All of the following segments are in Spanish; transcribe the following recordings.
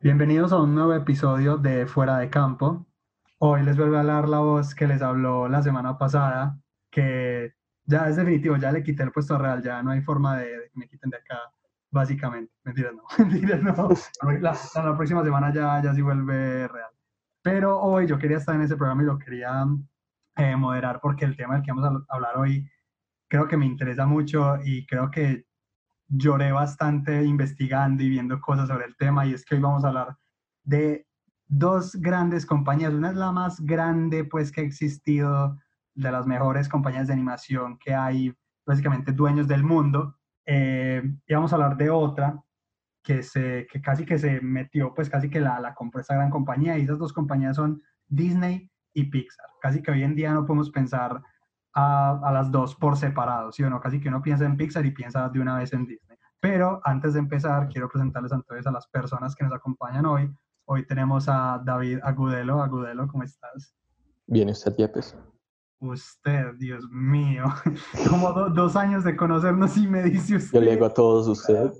Bienvenidos a un nuevo episodio de Fuera de Campo. Hoy les vuelvo a hablar la voz que les habló la semana pasada, que ya es definitivo, ya le quité el puesto real, ya no hay forma de, que me quiten de acá, básicamente. Mentiras, no, mentiras, no. La, la, próxima semana ya, ya sí vuelve real. Pero hoy yo quería estar en ese programa y lo quería eh, moderar porque el tema del que vamos a hablar hoy creo que me interesa mucho y creo que lloré bastante investigando y viendo cosas sobre el tema y es que hoy vamos a hablar de dos grandes compañías. Una es la más grande pues que ha existido, de las mejores compañías de animación que hay, básicamente dueños del mundo. Eh, y vamos a hablar de otra que, se, que casi que se metió, pues casi que la, la compró esa gran compañía y esas dos compañías son Disney y Pixar. Casi que hoy en día no podemos pensar a, a, las dos por separado, ¿sí o no? Casi que uno piensa en Pixar y piensa de una vez en Disney. Pero antes de empezar, quiero presentarles entonces a las personas que nos acompañan hoy. Hoy tenemos a David Agudelo. Agudelo, ¿cómo estás? Bien, usted, Yepes. Usted, Dios mío. Como do, dos años de conocernos y me dice usted. Yo le digo a todos usted.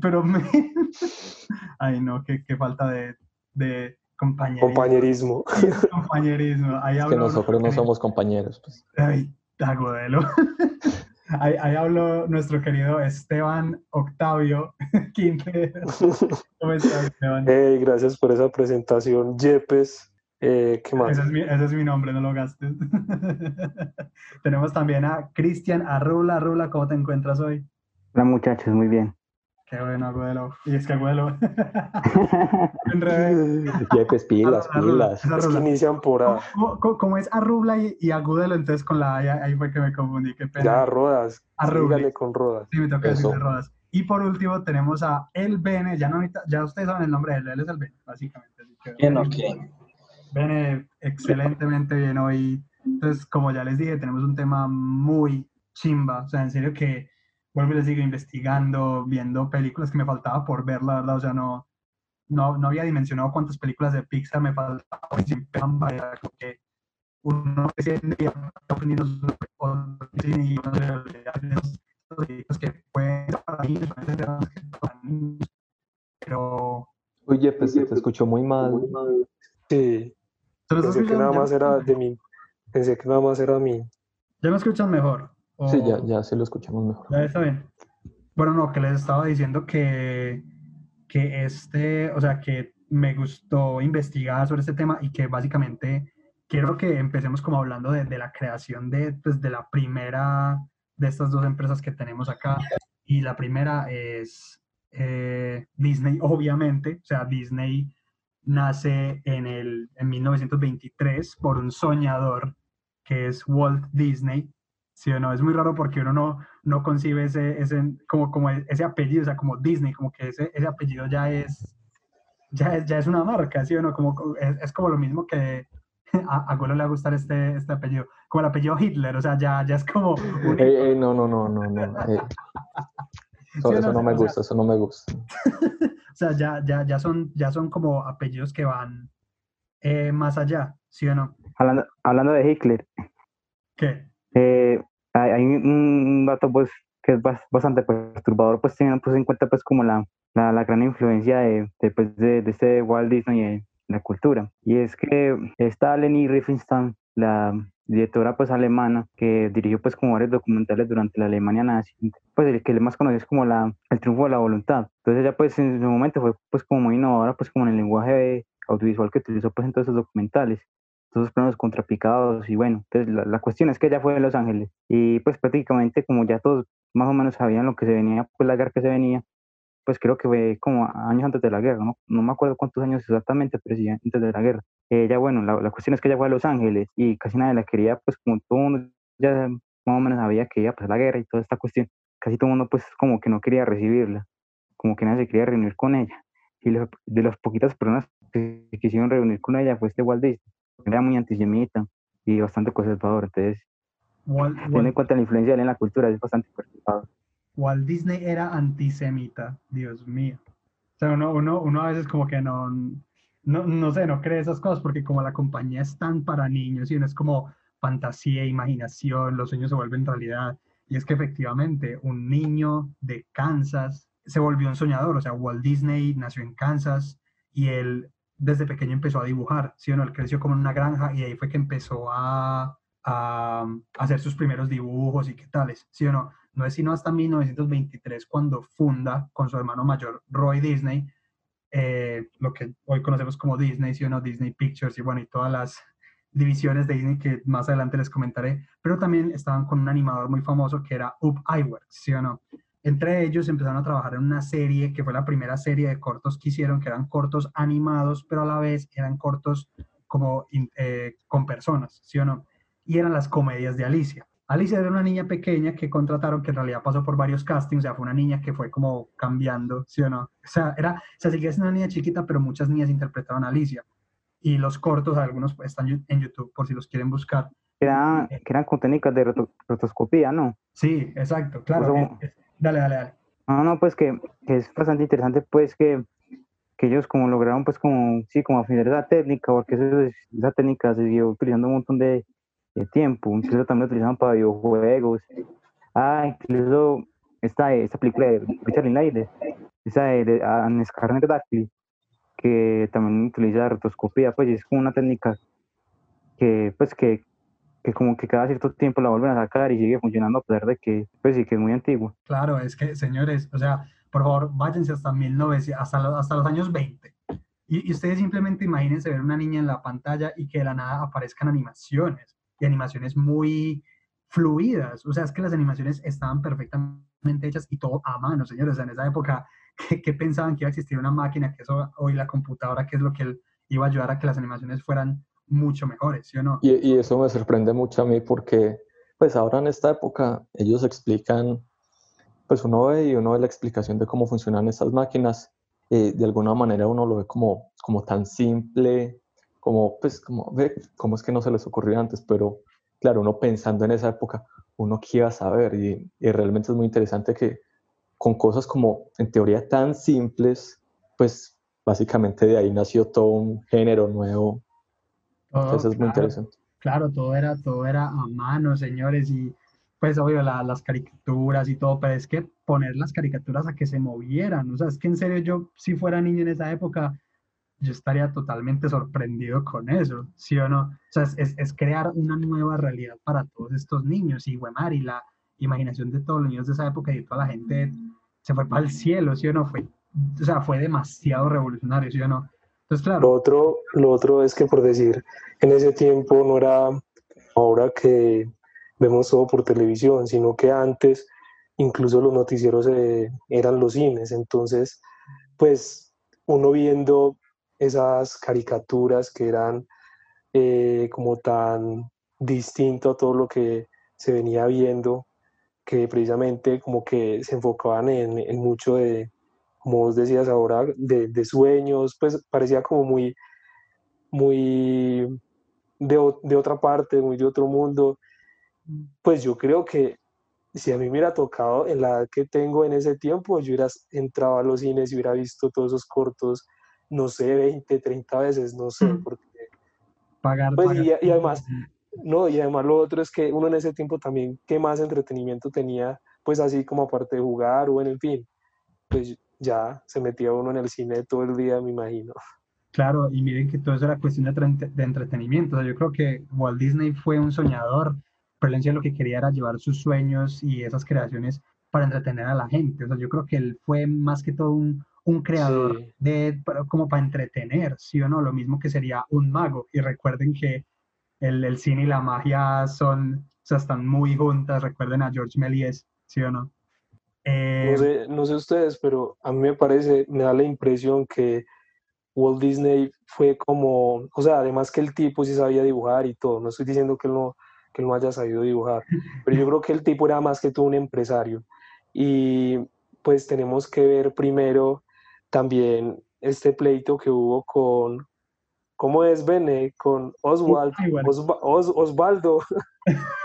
Pero me... Ay, no, qué, qué falta de, de compañerismo. Compañerismo. compañerismo. Ahí es que nosotros no somos compañeros. Pues. Ay, Agudelo. Ahí, ahí, habló nuestro querido Esteban Octavio Quintero. ¿Cómo estás, Esteban? Hey, gracias por esa presentación, Yepes. Eh, ¿Qué más? Ese es, mi, ese es, mi, nombre, no lo gastes. Tenemos también a Cristian Arrula. Arrula, ¿cómo te encuentras hoy? Hola, muchachos, muy bien. Qué bueno, Abuelo. Y es que Abuelo. en revés. Yepes, pilas, pilas. Es que inician por A. Como, es Arrubla y, y, Agudelo, entonces con la A, ahí fue que me confundí. Qué pena. Ya, Rodas. Sígale con Rodas. Sí, me toca decirle Rodas. Y por último tenemos a El Bene. Ya, no, ya ustedes saben el nombre de él. Él es el Bene, básicamente. Bien, ok. Bene, excelentemente bien hoy. Entonces, como ya les dije, tenemos un tema muy chimba. O sea, en serio que vuelvo y les sigo investigando, viendo películas que me faltaba por ver, la verdad, o sea, no, no, no había dimensionado cuántas películas de Pixar me faltaban, era como que uno aprendiendo y que mí, pero... Oye, pues se te escuchó muy mal. Sí. Pensé que nada más era de mí. Pensé que nada más era a mí. ¿Ya me escuchan mejor? O... Sí, ya, ya se lo escuchamos mejor. Ya está bien. Bueno, no, que les estaba diciendo que, que este, o sea, que me gustó investigar sobre este tema y que básicamente quiero que empecemos como hablando de, de la creación de, pues, de la primera de estas dos empresas que tenemos acá. Y la primera es eh, Disney, obviamente. O sea, Disney nace en, el, en 1923 por un soñador que es Walt Disney. Sí o no, es muy raro porque uno no, no concibe ese, ese, como, como ese apellido, o sea, como Disney, como que ese, ese apellido ya es, ya es, ya es una marca, ¿sí o no? Como, es, es como lo mismo que a, a Golo le va a gustar este, este apellido, como el apellido Hitler, o sea, ya, ya es como... Un... Eh, eh, no, no, no, no, no. Eh. Eso, ¿Sí eso no, no me gusta, sea, eso no me gusta. o sea, ya, ya, ya, son, ya son como apellidos que van eh, más allá, ¿sí o no? Hablando, hablando de Hitler. ¿Qué? Eh, hay, hay, un dato pues que es bastante perturbador, pues teniendo pues, en cuenta pues como la, la, la gran influencia de, de, pues, de, de este Walt Disney en la cultura. Y es que está Leni Riefenstahl, la directora pues alemana que dirigió pues como varios documentales durante la Alemania nazi, pues el que más conocido es como la, el triunfo de la voluntad. Entonces ella pues en su momento fue pues como muy innovadora pues como en el lenguaje audiovisual que utilizó pues en todos esos documentales todos planos contrapicados y bueno, entonces la, la, cuestión es que ella fue de Los Ángeles y pues prácticamente como ya todos más o menos sabían lo que se venía, pues la guerra que se venía, pues creo que fue como años antes de la guerra, ¿no? No me acuerdo cuántos años exactamente, pero sí antes de la guerra. Ella, bueno, la, la cuestión es que ella fue a Los Ángeles y casi nadie la quería, pues como todo mundo ya más o menos sabía que iba a pasar la guerra y toda esta cuestión, casi todo el mundo pues como que no quería recibirla, como que nadie se quería reunir con ella. Y de, de las poquitas personas que quisieron reunir con ella fue este Walt Disney, era muy antisemita y bastante conservador, entonces Walt, teniendo en cuenta la influencia de él en la cultura, es bastante conservador. Walt Disney era antisemita, Dios mío. O sea, uno, uno, uno a veces como que no, no, no sé, no cree esas cosas porque como la compañía es tan para niños y no es como fantasía, imaginación, los sueños se vuelven realidad. Y es que efectivamente un niño de Kansas se volvió un soñador, o sea, Walt Disney nació en Kansas y él desde pequeño empezó a dibujar, ¿sí o no? Él creció como en una granja y ahí fue que empezó a, hacer sus primeros dibujos y qué tales, ¿sí o no? No es sino hasta 1923 cuando funda con su hermano mayor Roy Disney, eh, lo que hoy conocemos como Disney, ¿sí o no? Disney Pictures y bueno, y todas las divisiones de Disney que más adelante les comentaré, pero también estaban con un animador muy famoso que era Up Iwerks, ¿sí o no? Entre ellos empezaron a trabajar en una serie que fue la primera serie de cortos que hicieron, que eran cortos animados, pero a la vez eran cortos como eh, con personas, ¿sí o no? Y eran las comedias de Alicia. Alicia era una niña pequeña que contrataron, que en realidad pasó por varios castings, o sea, fue una niña que fue como cambiando, ¿sí o no? O sea, era, o sea, seguía siendo una niña chiquita, pero muchas niñas interpretaban a Alicia. Y los cortos, algunos están en YouTube por si los quieren buscar. Era, que eran con técnicas de rotoscopía, ¿no? Sí, exacto, claro. Dale, dale, dale. No, no, pues que, es bastante interesante, pues que, que, ellos como lograron, pues como, sí, como afinar esa técnica, porque esa técnica se siguió utilizando un montón de, de tiempo, incluso también lo utilizaban para videojuegos. Ah, incluso esta, esta película de Richard Linklater, esa de, de Scarlet que también utiliza rotoscopía, pues es como una técnica que, pues que, que como que cada cierto tiempo la vuelven a sacar y sigue funcionando a pesar de que, pues sí, que es muy antiguo. Claro, es que, señores, o sea, por favor, váyanse hasta 1900, hasta, los, hasta los años 20. Y, y, ustedes simplemente imagínense ver una niña en la pantalla y que de la nada aparezcan animaciones, y animaciones muy fluidas. O sea, es que las animaciones estaban perfectamente hechas y todo a mano, señores. O sea, en esa época, ¿qué, pensaban que iba a existir una máquina? Que eso, hoy la computadora, que es lo que iba a ayudar a que las animaciones fueran mucho mejores, ¿sí o no? Y, eso me sorprende mucho a mí porque, pues ahora en esta época, ellos explican, pues uno ve y uno ve la explicación de cómo funcionan estas máquinas, y de alguna manera uno lo ve como, como tan simple, como, pues, como, ve, cómo es que no se les ocurrió antes, pero claro, uno pensando en esa época, uno qué iba a saber y, y realmente es muy interesante que con cosas como, en teoría, tan simples, pues básicamente de ahí nació todo un género nuevo eso es muy interesante. Claro, todo era, todo era a mano, señores, y pues obvio las caricaturas y todo, pero es que poner las caricaturas a que se movieran, o sea, es que en serio yo, si fuera niño en esa época, yo estaría totalmente sorprendido con eso, ¿sí o no? O sea, es, es crear una nueva realidad para todos estos niños, y Guemar, y la imaginación de todos los niños de esa época y toda la gente se fue para el cielo, ¿sí o no? Fue, o sea, fue demasiado revolucionario, ¿sí o no? Lo otro, lo otro es que, por decir, en ese tiempo no era ahora que vemos todo por televisión, sino que antes incluso los noticieros eh, eran los cines. Entonces, pues uno viendo esas caricaturas que eran eh, como tan distinto a todo lo que se venía viendo, que precisamente como que se enfocaban en, en mucho de, como vos decías ahora, de, de sueños, pues parecía como muy, muy de, de, otra parte, muy de otro mundo. Pues yo creo que si a mí me hubiera tocado en la edad que tengo en ese tiempo, yo hubiera entrado a los cines y hubiera visto todos esos cortos, no sé, 20, 30 veces, no sé, mm. porque... Pagar, pues, Y, y, además, no, y además lo otro es que uno en ese tiempo también, ¿qué más entretenimiento tenía? Pues así como aparte de jugar o en el fin, pues ya se metía uno en el cine todo el día, me imagino. Claro, y miren que todo eso era cuestión de, entretenimiento. O sea, yo creo que Walt Disney fue un soñador, pero él lo que quería era llevar sus sueños y esas creaciones para entretener a la gente. O sea, yo creo que él fue más que todo un, un creador de, como para entretener, ¿sí o no? Lo mismo que sería un mago. Y recuerden que el, el cine y la magia son, o sea, están muy juntas. Recuerden a George Méliès, ¿sí o no? No, sé, no sé ustedes, pero a mí me parece, me da la impresión que Walt Disney fue como, o sea, además que el tipo sí sabía dibujar y todo, no estoy diciendo que él no, que él no haya sabido dibujar, pero yo creo que el tipo era más que todo un empresario. Y pues tenemos que ver primero también este pleito que hubo con, ¿cómo es Bene? Con Oswald, Osvaldo.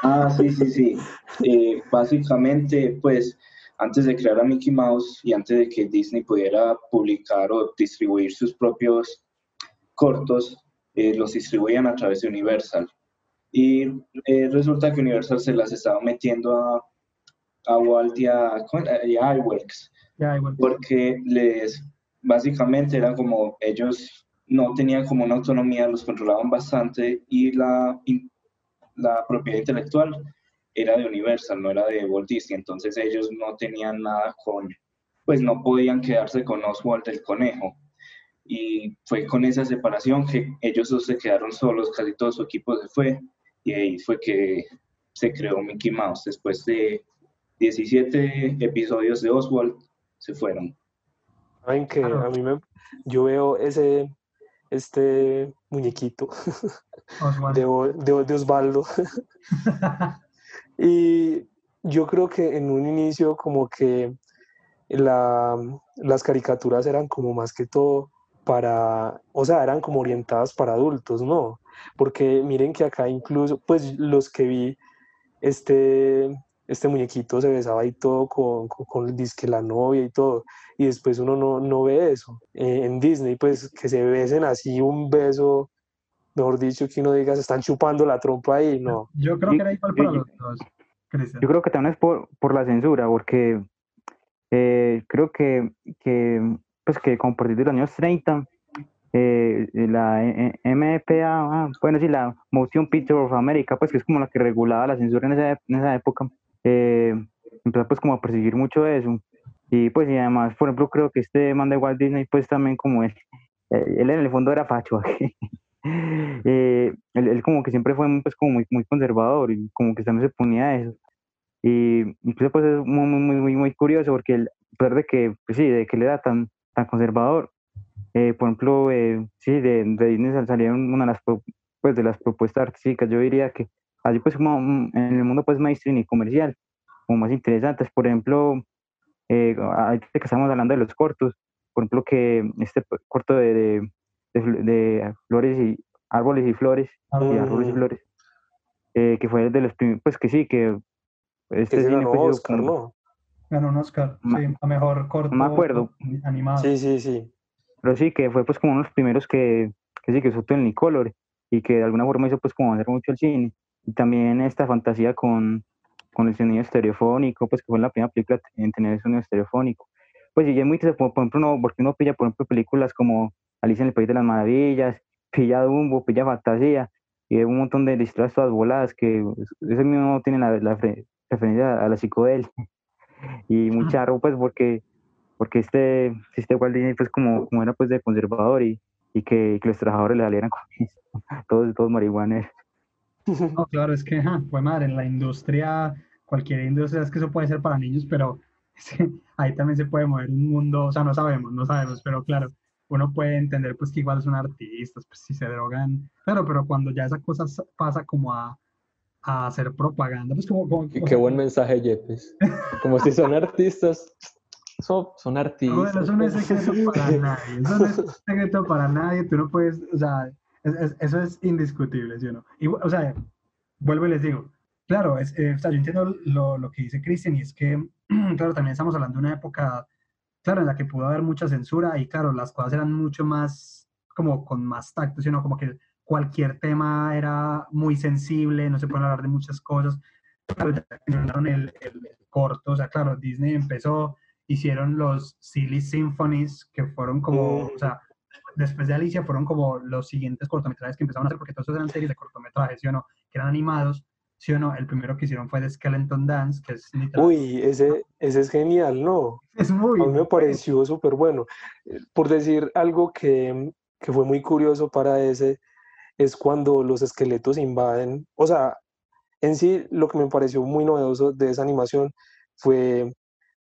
Ah, sí, sí, sí. Eh, básicamente, pues antes de crear a Mickey Mouse y antes de que Disney pudiera publicar o distribuir sus propios cortos, eh, los distribuían a través de Universal. Y eh, resulta que Universal se las estaba metiendo a, a Walt y a, y a iWorks, igual. porque les, básicamente era como ellos no tenían como una autonomía, los controlaban bastante y la, la propiedad intelectual era de Universal, no era de Walt Disney, entonces ellos no tenían nada con, pues no podían quedarse con Oswald el conejo. Y fue con esa separación que ellos dos se quedaron solos, casi todo su equipo se fue, y ahí fue que se creó Mickey Mouse. Después de 17 episodios de Oswald, se fueron. Saben que Claro. a mí me, yo veo ese, este muñequito Oswald. de, de, de Osvaldo y yo creo que en un inicio como que la, las caricaturas eran como más que todo para, o sea, eran como orientadas para adultos, ¿no? Porque miren que acá incluso, pues los que vi, este, este muñequito se besaba y todo con, con, con disque la novia y todo, y después uno no, no ve eso. Eh, en Disney, pues que se besen así un beso, mejor dicho, que uno diga, se están chupando la trompa ahí, no. Yo creo que era igual para los dos, Cristian. Yo creo que también es por, por la censura, porque eh, creo que, que, pues que como a partir de los años 30, eh, la eh, MPA, ah, bueno, sí, la Motion Picture of America, pues que es como la que regulaba la censura en esa, en esa época, eh, empezó pues como a perseguir mucho eso. Y pues y además, por ejemplo, creo que este man de Walt Disney, pues también como él, eh, él en el fondo era facho. eh, él, él como que siempre fue pues como muy, muy conservador y como que también se ponía a eso. Y incluso pues es muy, muy, muy, muy, curioso porque él, pesar de que, pues sí, de que él era tan, tan conservador, eh, por ejemplo, eh, sí, de, de Disney sal- salieron una de las, pues, de las propuestas artísticas, yo diría que así pues como en el mundo pues mainstream y comercial, como más interesantes, por ejemplo, eh, ahorita que estamos hablando de los cortos, por ejemplo, que este corto de, de, de de flores y árboles y flores, y árboles y flores, eh, que fue de los primeros, pues que sí, que Que este se cine ganó sido Oscar, como- ¿no? Ganó un Oscar, Ma- sí, a mejor corto. me acuerdo. Animado. Sí, sí, sí. Pero sí, que fue pues como uno de los primeros que, que sí, que usó Technicolor y que de alguna forma hizo pues como hacer mucho el cine. Y también esta fantasía con, con el sonido estereofónico, pues que fue la primera película en tener sonido estereofónico. Pues y ya es muy por ejemplo, uno, porque uno pilla, por ejemplo, películas como Alicia en el País de las Maravillas, pilla Dumbo, pilla Fantasía, y un montón de historias todas voladas que ese mismo tiene la, la referencia a la psicodelia. Y muy Ujú. charro, pues, porque porque este, este Walt Disney pues como, como era pues de conservador y, y que, que los trabajadores le salieran con eso, todos, todos marihuaneros. No, claro, es que, ja, fue madre, en la industria, cualquier industria, es que eso puede ser para niños, pero es que ahí también se puede mover un mundo, o sea, no sabemos, no sabemos, pero claro, uno puede entender pues que igual son artistas, pues si se drogan, claro, pero cuando ya esa cosa pasa como a, a hacer propaganda, pues como, como Qué, qué buen mensaje, Yepes. Como si son artistas. Son, son Bueno, artistas. eso no es secreto para nadie, eso no es secreto para nadie, tú no puedes, o sea, es- es- eso es indiscutible, ¿sí o no? Y, o sea, vuelvo y les digo, claro, es, eh, o sea, yo entiendo lo, lo que dice Cristian y es que, claro, también estamos hablando de una época, claro, en la que pudo haber mucha censura y, claro, las cosas eran mucho más, como con más tacto, ¿sí o no? Como que cualquier tema era muy sensible, no se pueden hablar de muchas cosas. Claro, ya terminaron el, el- el corto, o sea, claro, Disney empezó, hicieron los Silly Symphonies, que fueron como, Mm. o sea, después de Alicia fueron como los siguientes cortometrajes que empezaron a hacer, porque todos eran series de cortometrajes, ¿sí o no? Que eran animados, ¿sí o no? El primero que hicieron fue The Skeleton Dance, que es literal- Uy, ese, ese es genial, ¿no? es muy A mí me pareció súper bueno. Eh, Por decir algo que, que fue muy curioso para ese, es cuando los esqueletos invaden, o sea, en sí lo que me pareció muy novedoso de esa animación fue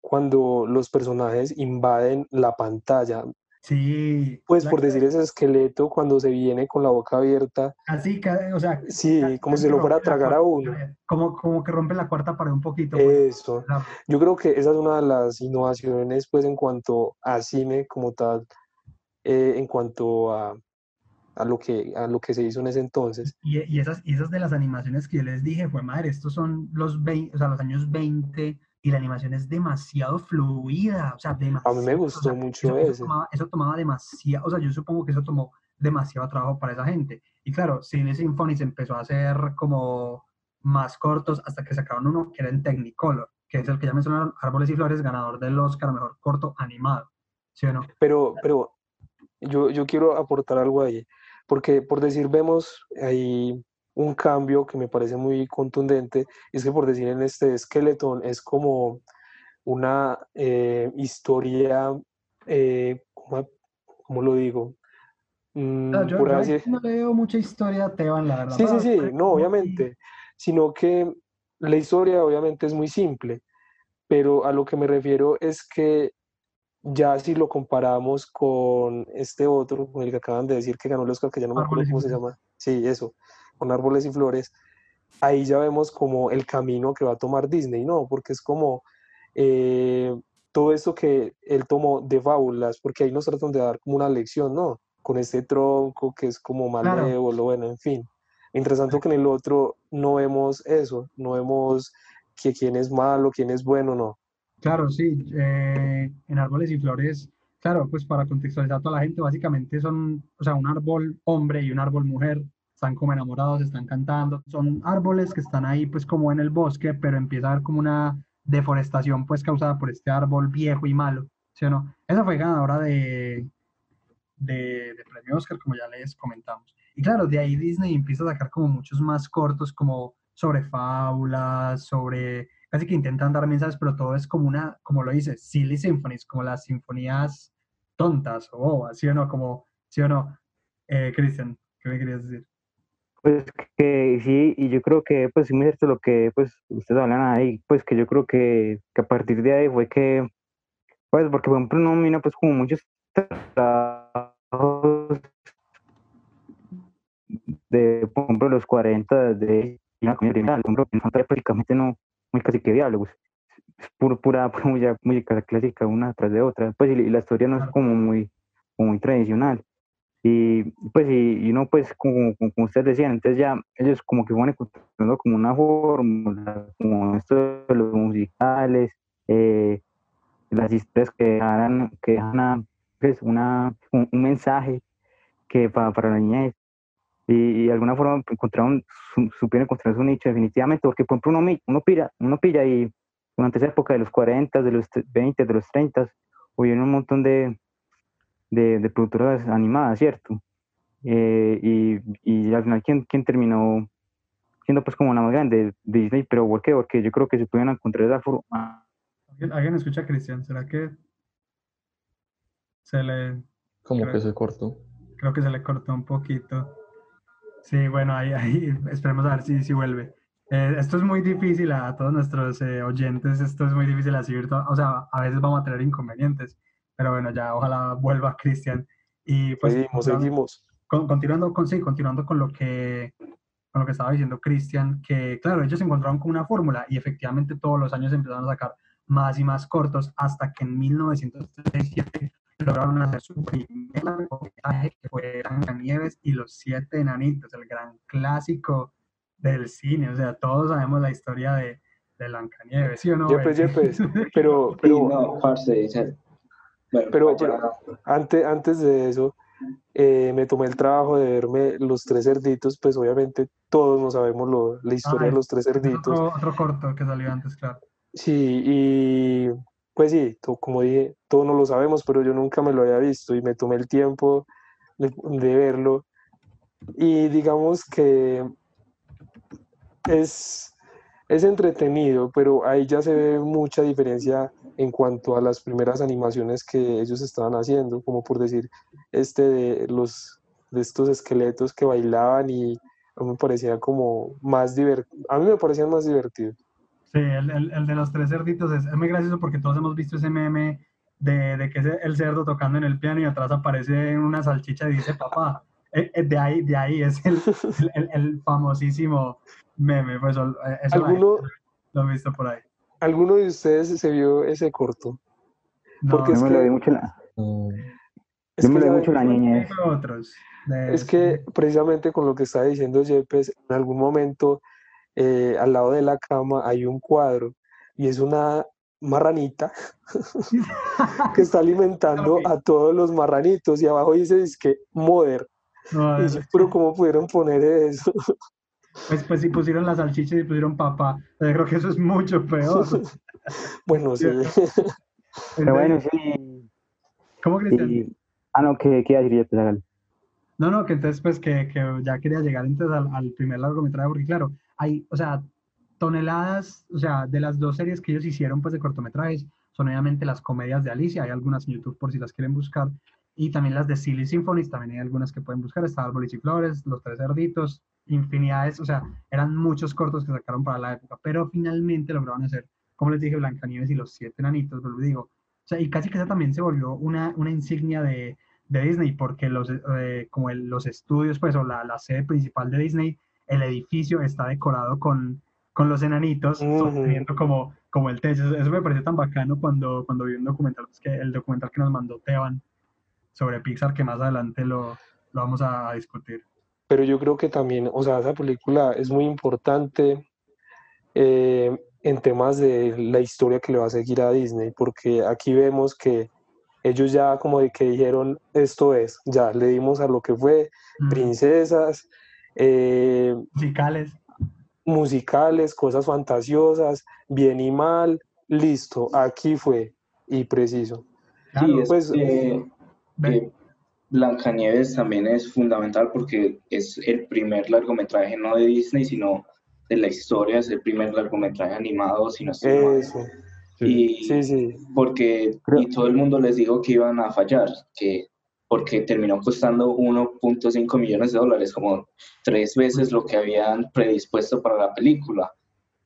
cuando los personajes invaden la pantalla. Sí. Pues por decir ese esqueleto cuando se viene con la boca abierta, Así, o sea, sí, casi como si lo fuera a tragar a uno. Como, como que rompe la cuarta pared un poquito. pues, Eso. Yo creo que esa es una de las innovaciones, pues, en cuanto a cine como tal, eh, en cuanto a, a lo que, a lo que se hizo en ese entonces. Y, y esas, y esas de las animaciones que yo les dije, fue madre, estos son los 20, o sea, los años 20 y la animación es demasiado fluida, o sea, demasiado. A mí me o gustó sea, mucho eso, eso tomaba, eso tomaba demasiado, o sea, yo supongo que eso tomó demasiado trabajo para esa gente. Y claro, Silly Symphony se empezó a hacer como más cortos hasta que sacaron uno que era en Technicolor. que es el que ya mencionaron, Árboles y Flores, ganador del Oscar Mejor Corto Animado, ¿sí o no? Pero, pero yo, yo quiero aportar algo ahí, porque por decir, vemos ahí un cambio que me parece muy contundente, es que por decir en este Skeleton es como una eh, historia, eh, ¿cómo, cómo lo digo? Mm, No, yo, por yo así- no le veo mucha historia a Teban, la verdad. Sí, sí, sí, no, obviamente, sino que la historia obviamente es muy simple, pero a lo que me refiero es que ya si lo comparamos con este otro, con el que acaban de decir que ganó el Oscar, que ya no me acuerdo Árboles y cómo se llama, sí, eso, con Árboles y Flores, ahí ya vemos como el camino que va a tomar Disney, ¿no? Porque es como eh, todo esto que él tomó de fábulas, porque ahí nos tratan de dar como una lección, ¿no? Con este tronco que es como Claro. malévolo, bueno, en fin. Mientras tanto que en el otro no vemos eso, no vemos que quién es malo, quién es bueno, no. Claro, sí, eh, en Árboles y Flores, claro, pues para contextualizar a toda la gente, básicamente son, o sea, un árbol hombre y un árbol mujer, están como enamorados, están cantando, son árboles que están ahí pues como en el bosque, pero empieza a haber como una deforestación pues causada por este árbol viejo y malo, ¿sí o no? Esa fue ganadora de, de, de premio Oscar, como ya les comentamos. Y claro, de ahí Disney empieza a sacar como muchos más cortos, como sobre fábulas, sobre, casi que intentan dar mensajes, pero todo es como una, como lo dice, silly symphonies, como las sinfonías tontas o bobas, ¿sí o no? Como, ¿sí o no? Eh, Cristian, ¿qué me querías decir? Pues que sí, y yo creo que pues sí me cierto lo que pues ustedes hablan ahí, pues que yo creo que, que a partir de ahí fue que, pues porque por ejemplo uno mira pues como muchos trabajos de, por ejemplo, los 40 de comedia criminal, por prácticamente no, muy casi que diálogos, es pura, pura, música, clásica una tras de otra, pues y la historia no es como muy, como muy tradicional. Y pues, y, y uno, pues, como, como, como ustedes decían, entonces ya ellos como que van encontrando como una fórmula, como esto de los musicales, eh, las historias que dejan, que dejan pues, una, un, un mensaje que para, para la niñez. Y, y de alguna forma encontraron, su, supieron encontrar su nicho definitivamente, porque por ejemplo uno, uno, pilla, uno pilla y durante esa época de los 40, de los 20, de los 30, hubieron un montón de, de, de productoras animadas, ¿cierto? Eh, y, y al final, ¿quién, quién terminó siendo pues como la más grande? Disney, pero ¿por qué? Porque yo creo que se pudieron encontrar esa forma. ¿Alguien, alguien escucha a Cristian? ¿Será que se le, Como Creo- que se cortó. creo que se le cortó un poquito? Sí, bueno, ahí, ahí esperemos a ver si, si vuelve. Eh, esto es muy difícil a, todos nuestros eh, oyentes, esto es muy difícil así o sea, a veces vamos a tener inconvenientes, pero bueno, ya ojalá vuelva Cristian. Y pues Seguimos, continuando- seguimos. con- continuando con, sí, continuando con lo que, con lo que estaba diciendo Cristian, que claro, ellos encontraron con una fórmula y efectivamente todos los años empezaron a sacar más y más cortos hasta que en 1937 lograron hacer su primer largometraje que fue Blancanieves y los siete enanitos, el gran clásico del cine, o sea, todos sabemos la historia de, de Blancanieves, ¿sí o no? Yepes, yepes. Pero, Sí, pero no, parce, o sea, bueno, Pero- vaya- antes, antes de eso, eh, me tomé el trabajo de verme Los Tres Cerditos, pues obviamente todos no sabemos lo- la historia Ay, de Los Tres Es Cerditos. otro, otro corto que salió antes, claro. Sí, y pues sí, to- como dije, todos no lo sabemos, pero yo nunca me lo había visto y me tomé el tiempo de, de verlo. Y digamos que es, es entretenido, pero ahí ya se ve mucha diferencia en cuanto a las primeras animaciones que ellos estaban haciendo, como por decir, este de los de estos esqueletos que bailaban y me parecía como más divertido, a mí me parecían más divertidos. Sí, el, el- de los tres cerditos es, muy gracioso porque todos hemos visto ese meme de, de que es el cerdo tocando en el piano y atrás aparece una salchicha y dice papá. Eh, eh, de ahí, de ahí es el- el famosísimo meme. Pues eso, eh, eso ¿Alguno, lo ha visto por ahí. ¿Alguno de ustedes se vio ese corto? No, Porque es me lo que- vi mucho la, Es yo me lo vi ¿saben mucho la niñez. otros. Es que precisamente con lo que está diciendo Yepes, en algún momento eh, al lado de la cama hay un cuadro y es una marranita que está alimentando a todos los marranitos y abajo dice que Mother. No, Y es- yo, pero ¿cómo pudieron poner eso? Pues, pues si pusieron las salchichas y pusieron papa, yo creo que eso es mucho peor. bueno, sí. Pero bueno, sí. ¿Cómo Cristian? Ah, no, ¿qué, qué decir? Pues. No, no, que entonces pues que, que ya quería llegar entonces al, al, primer largometraje, porque claro, hay, o sea, toneladas, o sea, de las dos series que ellos hicieron pues de cortometrajes, son obviamente las comedias de Alicia, hay algunas en YouTube por si las quieren buscar, y también las de Silly Symphonies, también hay algunas que pueden buscar, está Árboles y Flores, Los Tres Cerditos, infinidades, o sea, eran muchos cortos que sacaron para la época, pero finalmente lograron hacer, como les dije, Blancanieves y los Siete Enanitos, lo digo, o sea, y casi que esa también se volvió una, una insignia de, de Disney, porque los, eh, como el, los estudios, pues, o la, la, sede principal de Disney, el edificio está decorado con, con los enanitos, uh -huh. como, como el techo. Eso me pareció tan bacano cuando, cuando vi un documental, pues, que el documental que nos mandó Teban sobre Pixar, que más adelante lo, lo vamos a discutir. Pero yo creo que también, o sea, esa película es muy importante eh, en temas de la historia que le va a seguir a Disney, porque aquí vemos que ellos ya como de que dijeron, esto es, ya le dimos a lo que fue, mm. princesas, eh, musicales. musicales, cosas fantasiosas, bien y mal, listo, aquí fue, y preciso. Claro, sí, pues, eh, eh, Blancanieves también es fundamental porque es el primer largometraje no de Disney, sino de la historia, es el primer largometraje animado, si no estoy Eso. mal. Y sí, sí. porque y todo el mundo les dijo que iban a fallar, que porque terminó costando 1.5 millones de dólares, como tres veces lo que habían predispuesto para la película.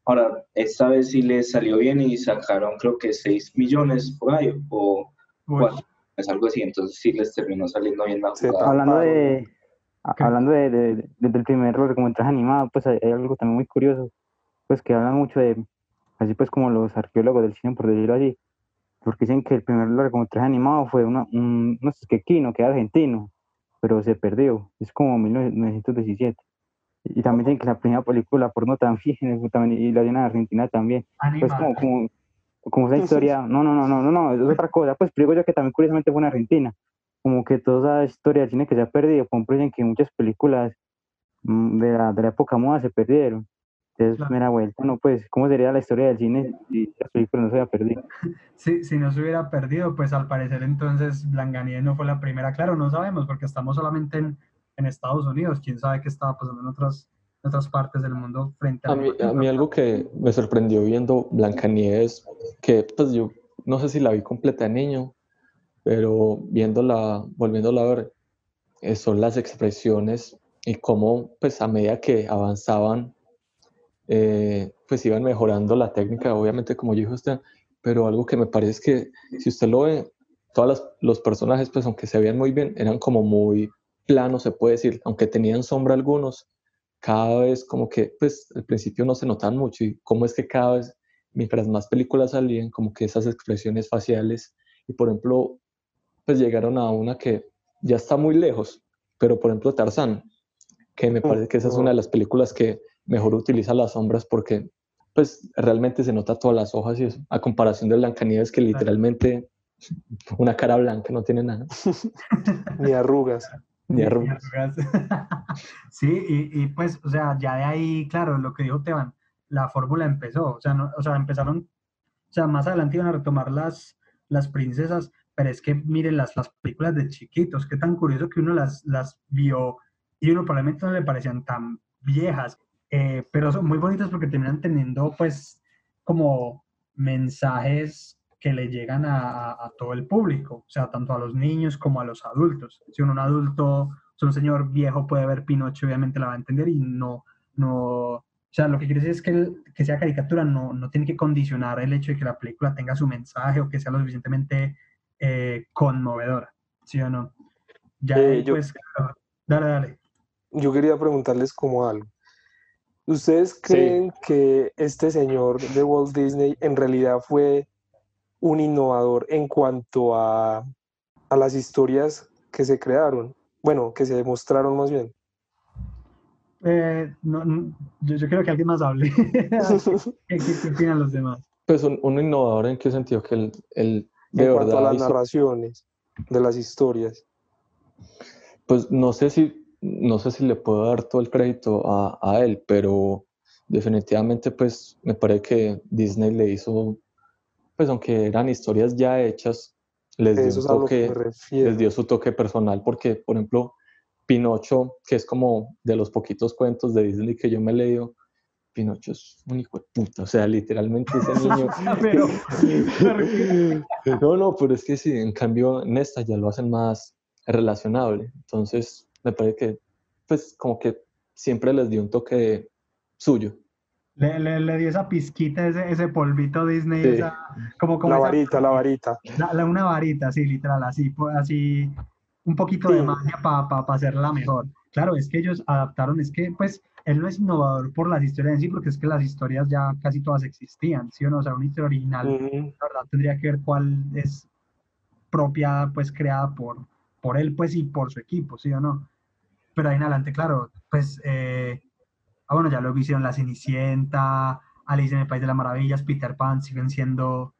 Ahora, esta vez sí les salió bien y sacaron creo que 6 millones por ahí, o 4, es algo así, entonces sí les terminó saliendo bien la jugada. Hablando de, hablando de, de, de, del primer largometraje animado, pues hay, hay algo también muy curioso, pues que hablan mucho de, así pues como los arqueólogos del cine, por decirlo así, porque dicen que el primer largometraje animado fue una, un, no sé qué Kino, que era argentino, pero se perdió, es como 1917. Y también dicen que la primera película porno también, también y la de Argentina también. Animal. Pues como, como, como esa historia, no, no, no, no, no, no, es otra cosa, pues digo yo que también curiosamente fue en Argentina, como que toda esa historia del cine que se ha perdido, como dicen que muchas películas de la, de la época moda se perdieron. Entonces, Claro. primera vuelta, no, pues, ¿cómo sería la historia del cine si la película no se había perdido? Si, si no se hubiera perdido, pues al parecer entonces Blancanieves no fue la primera. Claro, no sabemos porque estamos solamente en, en Estados Unidos. Quién sabe qué estaba pasando en otras, otras partes del mundo frente a, A mí, a mí algo que me sorprendió viendo Blancanieves, que pues yo no sé si la vi completa de niño, pero viéndola, volviéndola a ver, eh, son las expresiones y cómo pues a medida que avanzaban, eh, pues iban mejorando la técnica, obviamente como dijo usted, pero algo que me parece es que si usted lo ve, todos los personajes, pues aunque se veían muy bien, eran como muy planos, se puede decir, aunque tenían sombra algunos, cada vez como que, pues al principio no se notan mucho y cómo es que cada vez, mientras más películas salían, como que esas expresiones faciales, y por ejemplo, pues llegaron a una que ya está muy lejos, pero por ejemplo Tarzán, que me parece que esa es una de las películas que mejor utiliza las sombras porque pues realmente se nota todas las hojas y eso, a comparación de Blancanieves que literalmente una cara blanca no tiene nada, Ni arrugas. Ni arrugas. Sí, y, y, pues, o sea, ya de ahí, claro, lo que dijo Teban, la fórmula empezó, o sea, no, o sea, empezaron, o sea, más adelante iban a retomar las, las princesas, pero es que miren las, las películas de chiquitos, qué tan curioso que uno las, las vio y uno probablemente no le parecían tan viejas, eh, pero son muy bonitas porque terminan teniendo pues como mensajes que le llegan a, a, a, todo el público, o sea, tanto a los niños como a los adultos. Si uno, un adulto, si un señor viejo puede ver Pinocho, obviamente la va a entender y no, no, o sea, lo que quiere decir es que, el, que sea caricatura no, no tiene que condicionar el hecho de que la película tenga su mensaje o que sea lo suficientemente eh, conmovedora, ¿sí o no? Ya Eh, yo- pues, dale, dale. Yo quería preguntarles como algo. ¿Ustedes creen que este señor de Walt Disney en realidad fue un innovador en cuanto a, a las historias que se crearon? Bueno, que se demostraron más bien. Eh, no, no, yo, yo creo que alguien más hable. ¿Qué, opinan los demás? Pues un, un innovador en qué sentido que él, él de en cuanto a las hizo- narraciones de las historias. pues no sé si no sé si le puedo dar todo el crédito a, a él, pero definitivamente pues me parece que Disney le hizo, pues aunque eran historias ya hechas, les dio, un toque, les dio su toque personal porque, por ejemplo, Pinocho, que es como de los poquitos cuentos de Disney que yo me he leído, Pinocho es un hijo de puta, o sea, literalmente ese niño... Pero, no, no, pero es que sí, en cambio en esta ya lo hacen más relacionable, entonces me parece que, pues, como que siempre les dio un toque suyo. Le, le, le dio esa pizquita, ese, ese polvito Disney, Sí. esa, como, como La esa- varita, la varita. la- la- una varita, sí, literal, así, así, un poquito de Sí. magia para hacerla mejor. Claro, es que ellos adaptaron, es que, pues, él no es innovador por las historias en sí, porque es que las historias ya casi todas existían, ¿sí o no? O sea, una historia original, Ujú. la verdad, tendría que ver cuál es propia, pues, creada por, por él, pues, y por su equipo, ¿sí o no? Pero ahí en adelante, claro, pues, eh, ah, bueno, ya luego hicieron La Cenicienta, Alice en el País de las Maravillas, Peter Pan, siguen siendo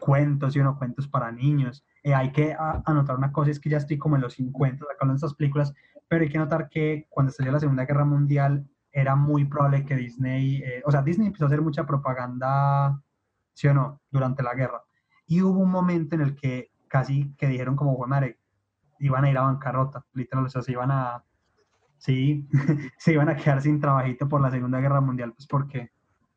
cuentos, ¿sí o no? Cuentos para niños. Eh, hay que anotar una cosa, es que ya estoy como en los 50 sacando estas películas, pero hay que notar que cuando estalló la Segunda Guerra Mundial era muy probable que Disney, eh, o sea, Disney empezó a hacer mucha propaganda, ¿sí o no?, durante la guerra. Y hubo un momento en el que casi que dijeron como, "Jue madre, iban a ir a bancarrota, literal, o sea, se iban a, sí, se iban a quedar sin trabajito por la Segunda Guerra Mundial, pues porque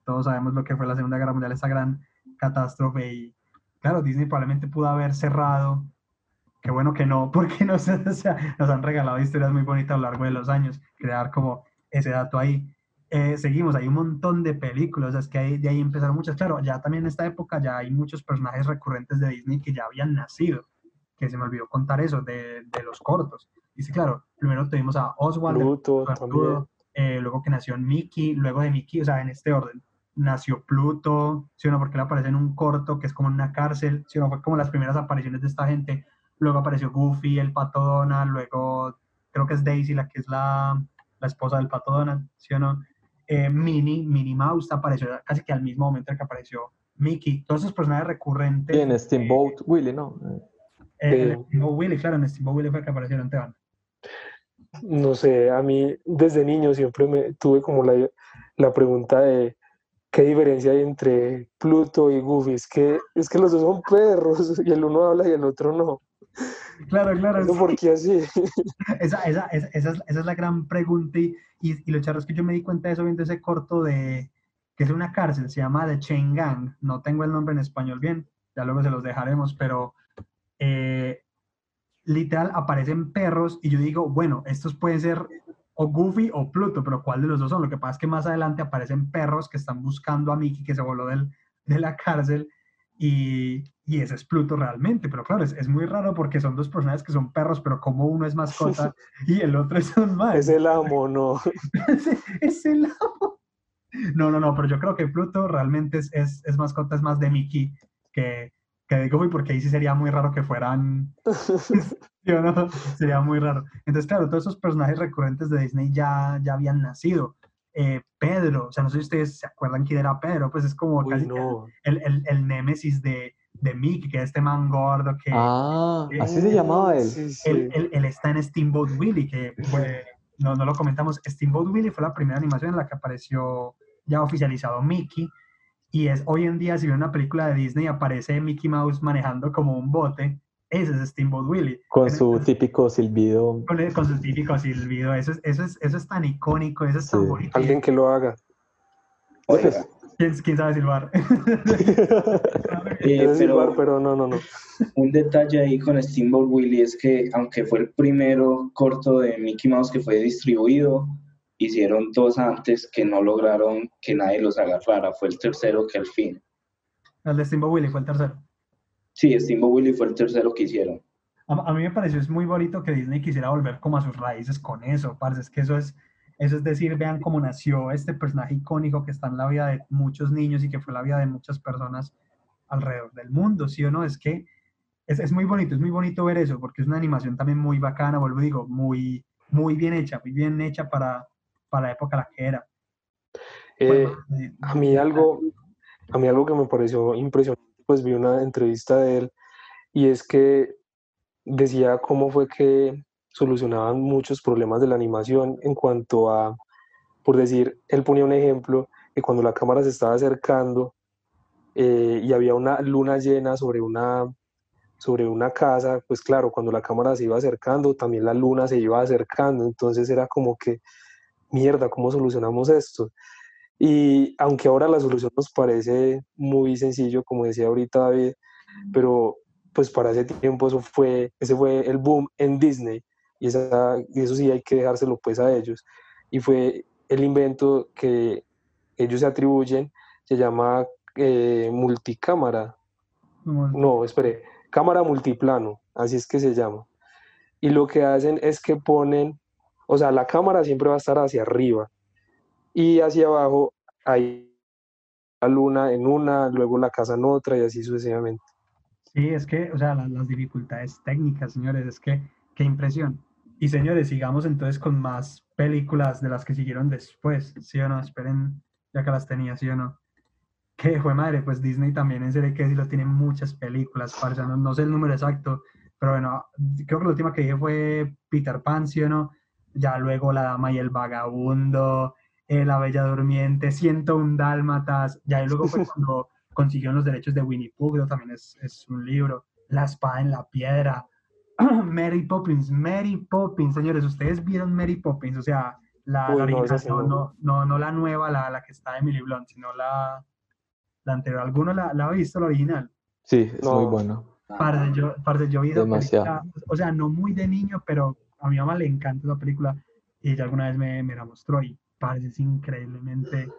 todos sabemos lo que fue la Segunda Guerra Mundial, esa gran catástrofe y claro, Disney probablemente pudo haber cerrado, qué bueno que no, porque nos, o han regalado historias muy bonitas a lo largo de los años, crear como ese dato ahí. Eh, seguimos, hay un montón de películas, es que ahí- de ahí empezaron muchas, claro, ya también en esta época ya hay muchos personajes recurrentes de Disney que ya habían nacido, que se me olvidó contar eso, de, de los cortos. Dice, claro, primero tuvimos a Oswald, el Pluto Arturo, también. eh, luego que nació Mickey, luego de Mickey, o sea, en este orden, nació Pluto, ¿sí o no? Porque él aparece en un corto que es como en una cárcel, ¿sí o no? Fue como las primeras apariciones de esta gente. Luego apareció Goofy, el Pato Donald, luego creo que es Daisy la que es la, la esposa del Pato Donald, ¿sí o no? Eh, Minnie, Minnie Mouse apareció casi que al mismo momento en que apareció Mickey. Todos esos personajes recurrentes. Y en Steamboat Willie, ¿no? eh. Steamboat Willie, claro, en Steamboat Willie fue que aparecieron Teban. No sé, a mí desde niño siempre me tuve como la, la pregunta de qué diferencia hay entre Pluto y Goofy. Es que, es que los dos son perros y el uno habla y el otro no. Claro, claro. Sí. ¿Por qué así? Esa, esa, esa, esa es, esa es la gran pregunta y, y, y lo charro es que yo me di cuenta de eso viendo ese corto de que es una cárcel, se llama The Chain Gang, no tengo el nombre en español bien, ya luego se los dejaremos, pero eh, literal aparecen perros y yo digo, bueno, estos pueden ser o Goofy o Pluto, pero ¿cuál de los dos son? Lo que pasa es que más adelante aparecen perros que están buscando a Mickey que se voló del, de la cárcel y, y ese es Pluto realmente, pero claro, es, es muy raro porque son dos personajes que son perros, pero como uno es mascota y el otro es un mal. Es el amo, no. es, es el amo. No, no, no, pero yo creo que Pluto realmente es, es, es mascota, es más de Mickey que, que de Goofy, porque ahí sí sería muy raro que fueran. ¿sí o no? Sería muy raro. Entonces, claro, todos esos personajes recurrentes de Disney ya, ya habían nacido. Eh, Pedro, o sea, no sé si ustedes se acuerdan quién era Pedro, pues es como Uy, casi no. el, el, el némesis de, de Mickey, que es este man gordo que. Ah, así se llamaba él. Sí, sí. Él, él- él está en Steamboat Willie, que fue- no, no lo comentamos. Steamboat Willie fue la primera animación en la que apareció ya oficializado Mickey. Y es hoy en día, si ve una película de Disney, aparece Mickey Mouse manejando como un bote. Ese es Steamboat Willie. Con su típico silbido. Con, con su típico silbido. Eso es, eso, es, eso es tan icónico, eso es tan Sí. bonito. Alguien que lo haga. Oiga, ¿Quién, quién sabe silbar? eh, Quiero silbar, pero pero no, no, no. un detalle ahí con Steamboat Willie es que, aunque fue el primero corto de Mickey Mouse que fue distribuido, hicieron dos antes que no lograron que nadie los agarrara. Fue el tercero que al fin. el de Steamboat Willie fue el tercero. Sí, Steamboat Willie fue el tercero que hicieron. A, a mí me pareció es muy bonito que Disney quisiera volver como a sus raíces con eso, parce, es que eso es, eso es decir, vean cómo nació este personaje icónico que está en la vida de muchos niños y que fue la vida de muchas personas alrededor del mundo, ¿sí o no? Es que es, es muy bonito, es muy bonito ver eso, porque es una animación también muy bacana, vuelvo y digo, muy, muy bien hecha, muy bien hecha para, para la época la que era. Eh, a mí algo, a mí algo que me pareció impresionante, pues vi una entrevista de él y es que decía cómo fue que solucionaban muchos problemas de la animación en cuanto a, por decir, él ponía un ejemplo, que cuando la cámara se estaba acercando eh, y había una luna llena sobre una, sobre una casa, pues claro, cuando la cámara se iba acercando, también la luna se iba acercando, entonces era como que, mierda, ¿cómo solucionamos esto? Y aunque ahora la solución nos parece muy sencillo, como decía ahorita David, pero pues para ese tiempo eso fue, ese fue el boom en Disney y, esa, y eso sí hay que dejárselo pues a ellos. Y fue el invento que ellos se atribuyen, se llama eh, multicámara. No, espere, cámara multiplano, así es que se llama. Y lo que hacen es que ponen, o sea, la cámara siempre va a estar hacia arriba y hacia abajo hay la luna en una, luego la casa en otra y así sucesivamente. Sí, es que, o sea, las, las dificultades técnicas, señores, es que, qué impresión. Y señores, sigamos entonces con más películas de las que siguieron después, ¿sí o no? Esperen, ya que las tenía, ¿sí o no? Que fue madre, pues Disney también en serie que sí lo tiene muchas películas, parce, no, no sé el número exacto, pero bueno, creo que la última que dije fue Peter Pan, ¿sí o no? Ya luego La Dama y el Vagabundo, eh, La Bella Durmiente, 101 Dálmatas, ya luego fue cuando consiguió los derechos de Winnie Pooh, también es, es un libro, La Espada en la Piedra, Mary Poppins, Mary Poppins, señores, ustedes vieron Mary Poppins, o sea, la, Uy, la no, original, sí no, no. no, no, la nueva, la, la que está de Emily Blunt, sino la, la anterior. ¿Alguno la, la ha visto, la original? Sí, es No. muy bueno. Parce, yo, parce, yo vi esa Demasiado. película, o sea, no muy de niño, pero a mi mamá le encanta esa película y ella alguna vez me, me la mostró y parece es increíblemente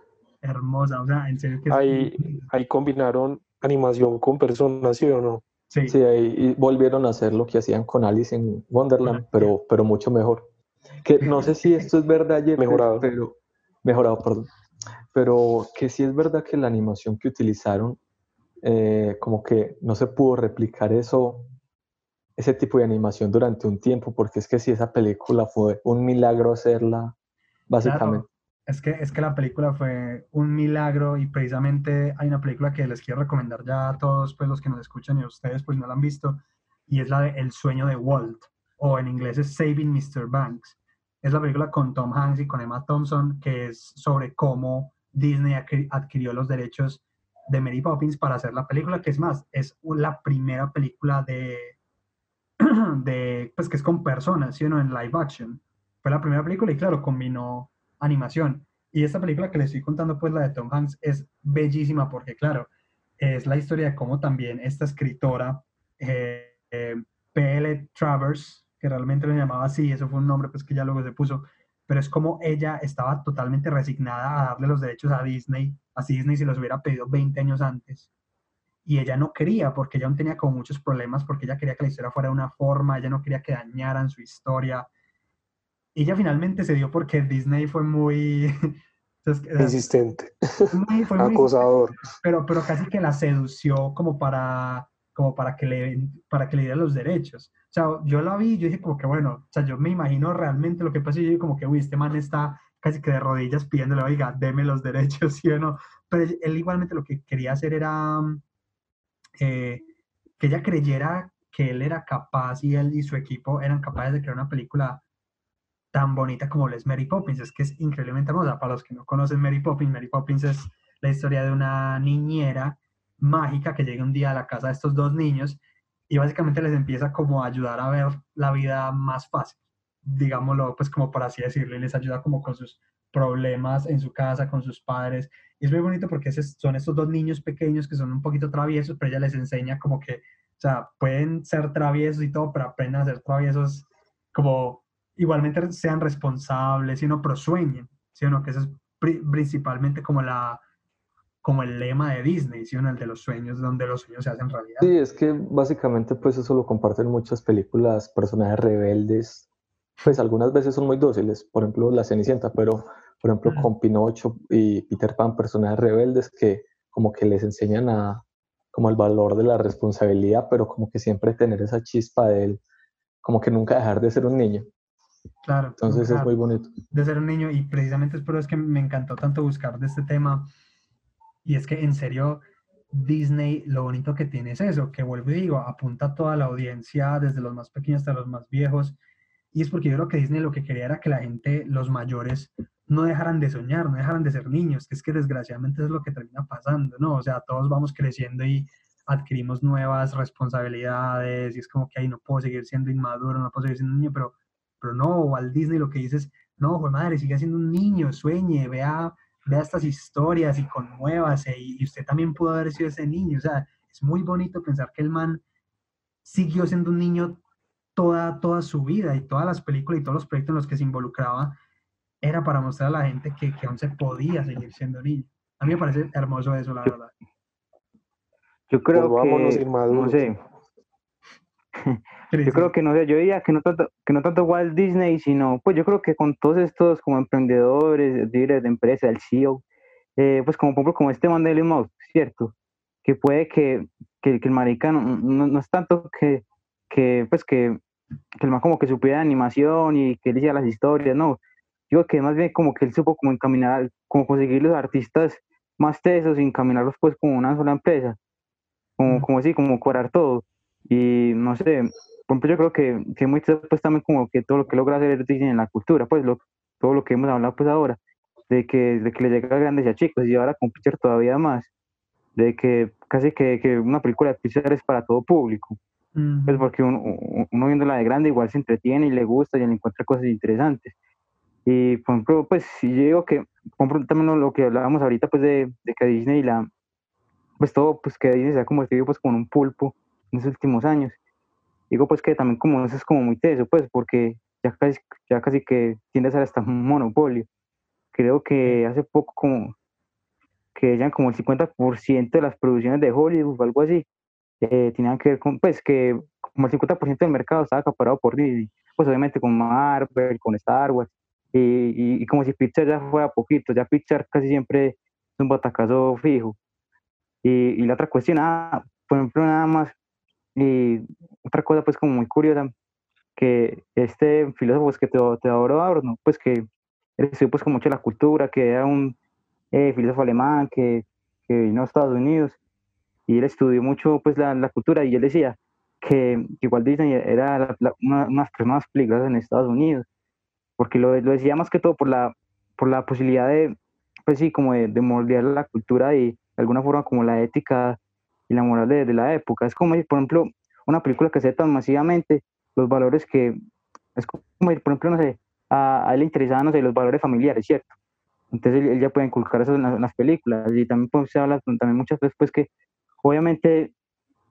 hermosa, o sea, en serio que es Ahí, muy- ahí combinaron animación con personas, ¿sí o no? sí, Sí, ahí y volvieron a hacer lo que hacían con Alice en Wonderland, pero, pero mucho mejor. Que no sé si esto es verdad, Jeffrey, Mejorado. pero mejorado, perdón. Pero que sí es verdad que la animación que utilizaron, eh, como que no se pudo replicar eso, ese tipo de animación durante un tiempo, porque es que si esa película fue un milagro hacerla, básicamente. Es que, es que la película fue un milagro y precisamente hay una película que les quiero recomendar ya a todos pues, los que nos escuchan y a ustedes pues no la han visto y es la de El sueño de Walt o en inglés es Saving Mr. Banks. Es la película con Tom Hanks y con Emma Thompson que es sobre cómo Disney adqui- adquirió los derechos de Mary Poppins para hacer la película, que es más, es la primera película de, de pues que es con personas, ¿sí o no? En live action. Fue la primera película y claro, combinó animación. Y esta película que les estoy contando, pues la de Tom Hanks, es bellísima porque, claro, es la historia de cómo también esta escritora, eh, eh, P.L. Travers, que realmente lo llamaba así, eso fue un nombre pues que ya luego se puso, pero es como ella estaba totalmente resignada a darle los derechos a Disney, a Disney si los hubiera pedido 20 años antes. Y ella no quería, porque ella aún tenía como muchos problemas, porque ella quería que la historia fuera de una forma, ella no quería que dañaran su historia, ella finalmente se dio porque Disney fue muy, Insistente, muy- fue muy- acosador. pero, pero casi que la sedució como para, como para que le, para que le diera los derechos. O sea, yo la vi yo dije como que bueno, o sea, yo me imagino realmente lo que pasa y yo dije como que, uy, este man está casi que de rodillas pidiéndole, oiga, deme los derechos, ¿sí o no? Pero él igualmente lo que quería hacer era que ella creyera que él era capaz y él y su equipo eran capaces de crear una película tan bonita como lo es Mary Poppins. Es que es increíblemente hermosa. Para los que no conocen Mary Poppins, Mary Poppins es la historia de una niñera mágica que llega un día a la casa de estos dos niños y básicamente les empieza como a ayudar a ver la vida más fácil, digámoslo, pues como por así decirlo, y les ayuda como con sus problemas en su casa, con sus padres. Y es muy bonito porque son estos dos niños pequeños que son un poquito traviesos, pero ella les enseña como que, o sea, pueden ser traviesos y todo, pero aprenden a ser traviesos como igualmente sean responsables, sino pero sueñen, ¿sí o no? Que eso es pri- principalmente como la como el lema de Disney, ¿sí o no? El de los sueños, donde los sueños se hacen realidad. Sí, es que básicamente pues eso lo comparten muchas películas, personajes rebeldes, pues algunas veces son muy dóciles, por ejemplo La Cenicienta, pero por ejemplo Ujú. con Pinocho y Peter Pan, personajes rebeldes que como que les enseñan a como el valor de la responsabilidad, pero como que siempre tener esa chispa de él, como que nunca dejar de ser un niño. Claro. Entonces es muy bonito. de ser un niño y precisamente es por eso que me encantó tanto buscar de este tema y es que en serio Disney lo bonito que tiene es eso, que vuelvo y digo, apunta a toda la audiencia desde los más pequeños hasta los más viejos Y es porque yo creo que Disney lo que quería era que la gente, los mayores, no dejaran de soñar, no dejaran de ser niños, que es que desgraciadamente es lo que termina pasando, ¿no? O sea, todos vamos creciendo y adquirimos nuevas responsabilidades y es como que ahí no puedo seguir siendo inmaduro, no puedo seguir siendo niño, pero, pero no, Walt Disney lo que dice es, no, joder madre, sigue siendo un niño, sueñe, vea, vea estas historias y conmuévase y usted también pudo haber sido ese niño, o sea, es muy bonito pensar que el man siguió siendo un niño toda, toda su vida y todas las películas y todos los proyectos en los que se involucraba era para mostrar a la gente que, que aún se podía seguir siendo niño. A mí me parece hermoso eso, la verdad. Yo creo Volvámonos que, no sé, yo creo que no sé, yo diría que no tanto, que no tanto Walt Disney, sino, pues yo creo que con todos estos como emprendedores, líderes de empresa, el CEO, eh, pues como por ejemplo como este man de Elon Musk, ¿cierto? Que puede que, que, que el marica no, no, no es tanto que, que pues que, que el man como que supiera de animación y que él hiciera las historias, no. Digo que más bien como que él supo como encaminar, como conseguir los artistas más tesos y encaminarlos pues como una sola empresa, como, como así, como cobrar todo. Y no sé, por ejemplo, yo creo que, que muy pues también como que todo lo que logra hacer Disney en la cultura, pues lo, todo lo que hemos hablado pues ahora, de que, de que le llega a grandes y a chicos, y ahora con Pixar todavía más, de que casi que, que una película de Pixar es para todo público, Ujú. pues porque uno, uno viéndola de grande igual se entretiene y le gusta y le encuentra cosas interesantes. Y por ejemplo, pues si yo digo que, por ejemplo, también lo- que hablábamos ahorita pues de, de que Disney la, pues todo, pues que Disney se ha convertido pues como un pulpo en los últimos años. Digo pues que también como eso es como muy teso, pues porque ya casi, ya casi que tiende a ser hasta un monopolio. Creo que hace poco como que ya como el 50% de las producciones de Hollywood o algo así, eh, tenían que ver con, pues que como el 50% del mercado estaba acaparado por Disney, pues obviamente con Marvel, con Star Wars, y, y, y como si Pixar ya fuera poquito, ya Pixar casi siempre es un batacazo fijo. Y, y la otra cuestión, ah, por ejemplo, nada más, y otra cosa pues como muy curiosa, que este filósofo pues, que te, te adoro, Adorno, pues que estudió pues con mucho la cultura, que era un eh, filósofo alemán que, que vino a Estados Unidos y él estudió mucho pues la, la cultura y él decía que, que Walt Disney era la- la- una, una de las personas más peligrosas en Estados Unidos, porque lo, lo decía más que todo por la, por la posibilidad de, pues sí, como de, de moldear la cultura y de alguna forma como la ética y la moral de, de la época. Es como, por ejemplo, una película que se tan masivamente, los valores que, es como, decir, por ejemplo, no sé, a, a él le interesaban, no sé, los valores familiares, ¿cierto? Entonces él, él ya puede inculcar eso en, en las películas y también pues, se habla también muchas veces pues que obviamente,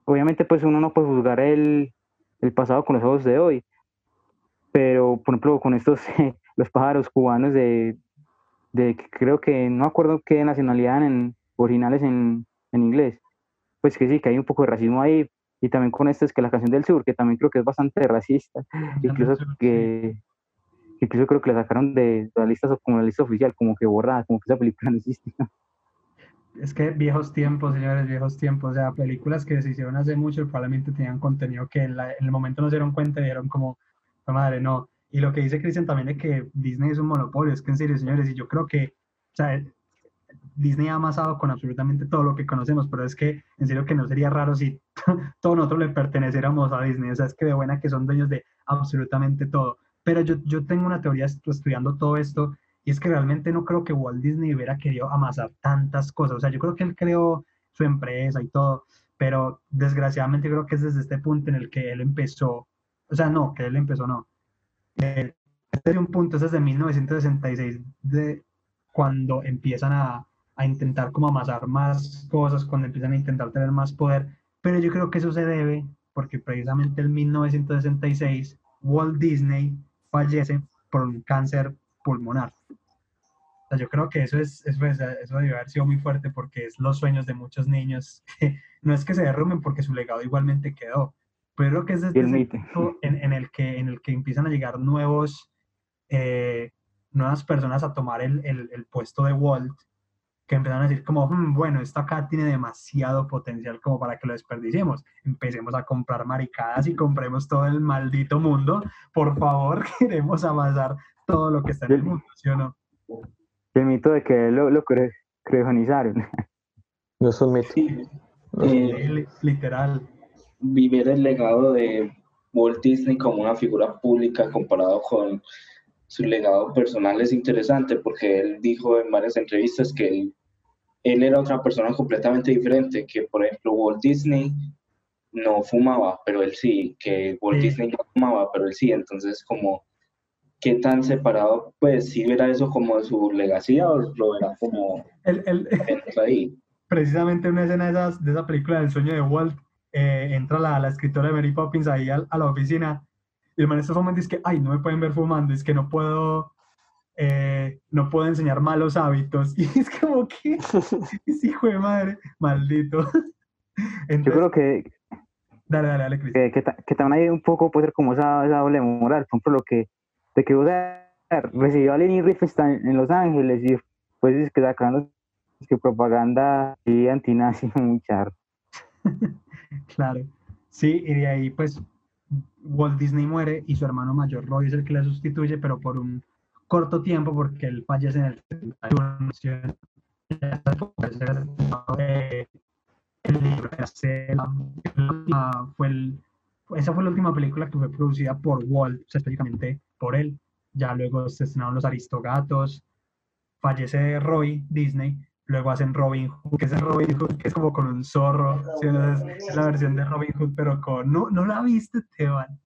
obviamente pues uno no puede juzgar el, el pasado con los ojos de hoy, pero por ejemplo con estos, los pájaros cubanos de, de que creo que, no acuerdo qué nacionalidad en, originales en, en inglés, pues que sí, que hay un poco de racismo ahí, y también con esto es que la canción del sur, que también creo que es bastante racista, incluso que, que incluso creo que la sacaron de la lista como la lista oficial, como que borrada, como que esa película no existe. Es que viejos tiempos, señores, viejos tiempos. O sea, películas que se hicieron hace mucho probablemente tenían contenido que en, la- en el momento no se dieron cuenta y dieron como, "Oh, madre, no. Y lo que dice Cristian también de que Disney es un monopolio, es que en serio, señores, y yo creo que, o sea, Disney ha amasado con absolutamente todo lo que conocemos, pero es que en serio que no sería raro si todos nosotros le perteneciéramos a Disney. O sea, es que de buena que son dueños de absolutamente todo. Pero yo, yo tengo una teoría est- estudiando todo esto y es que realmente no creo que Walt Disney hubiera querido amasar tantas cosas. O sea, yo creo que él creó su empresa y todo, pero desgraciadamente creo que es desde este punto en el que él empezó, o sea, no, que él empezó, no. Eh, desde un punto, es desde 1966, de cuando empiezan a, a intentar como amasar más cosas, cuando empiezan a intentar tener más poder, pero yo creo que eso se debe porque precisamente en 1966 Walt Disney fallece por un cáncer pulmonar. O sea, yo creo que eso es, eso, es- eso debe haber sido muy fuerte porque es los sueños de muchos niños. no es que se derrumben porque su legado igualmente quedó, pero creo que es desde el punto en, en el que, en el que empiezan a llegar nuevos, eh, nuevas personas a tomar el, el- el puesto de Walt, que empiezan a decir como, "Hmm, bueno, esto acá tiene demasiado potencial como para que lo desperdiciemos. Empecemos a comprar maricadas y compremos todo el maldito mundo. Por favor, queremos avanzar todo lo que está en el mundo, ¿sí o no? El mito de que lo, lo cre-. No es un mito. Sí, eh, Li- Literal. vivir el legado de, Walt Disney como una figura pública comparado con su legado personal es interesante porque él dijo en varias entrevistas que él, él era otra persona completamente diferente, que por ejemplo Walt Disney no fumaba, pero él sí, que Walt Sí. Disney no fumaba, pero él sí, entonces como qué tan separado, pues sí verá eso como su legacía o lo verá como El, ahí. precisamente una escena de, esas, de esa película del sueño de Walt, eh, entra la, la escritora de Mary Poppins ahí al- a, la oficina y el man está fumando y dice que, ay, no me pueden ver fumando, es que no puedo, eh, no puedo enseñar malos hábitos. Y es como que, es hijo de madre, maldito. Yo creo que, dale, dale, dale, Cris. que, que, que también hay un poco, puede ser como esa, esa doble moral, por ejemplo, lo que, de que o recibió a Lenny Riefenstahl en Los Ángeles y pues es que sacaron que propaganda y antinazi muy charro. Claro. Sí, y de ahí pues Walt Disney muere y su hermano mayor Roy es el que le sustituye, pero por un corto tiempo porque él fallece en el 71. Eh, el libro de Estela, la última- fue el- esa fue la última película que fue producida por Walt, o sea, específicamente por él. Ya luego se estrenaron Los Aristogatos, fallece Roy Disney, luego hacen Robin Hood, que es el Robin Hood, que es como con un zorro, ¿sí? Entonces, es la versión de Robin Hood, pero con... No, no la viste, Teban.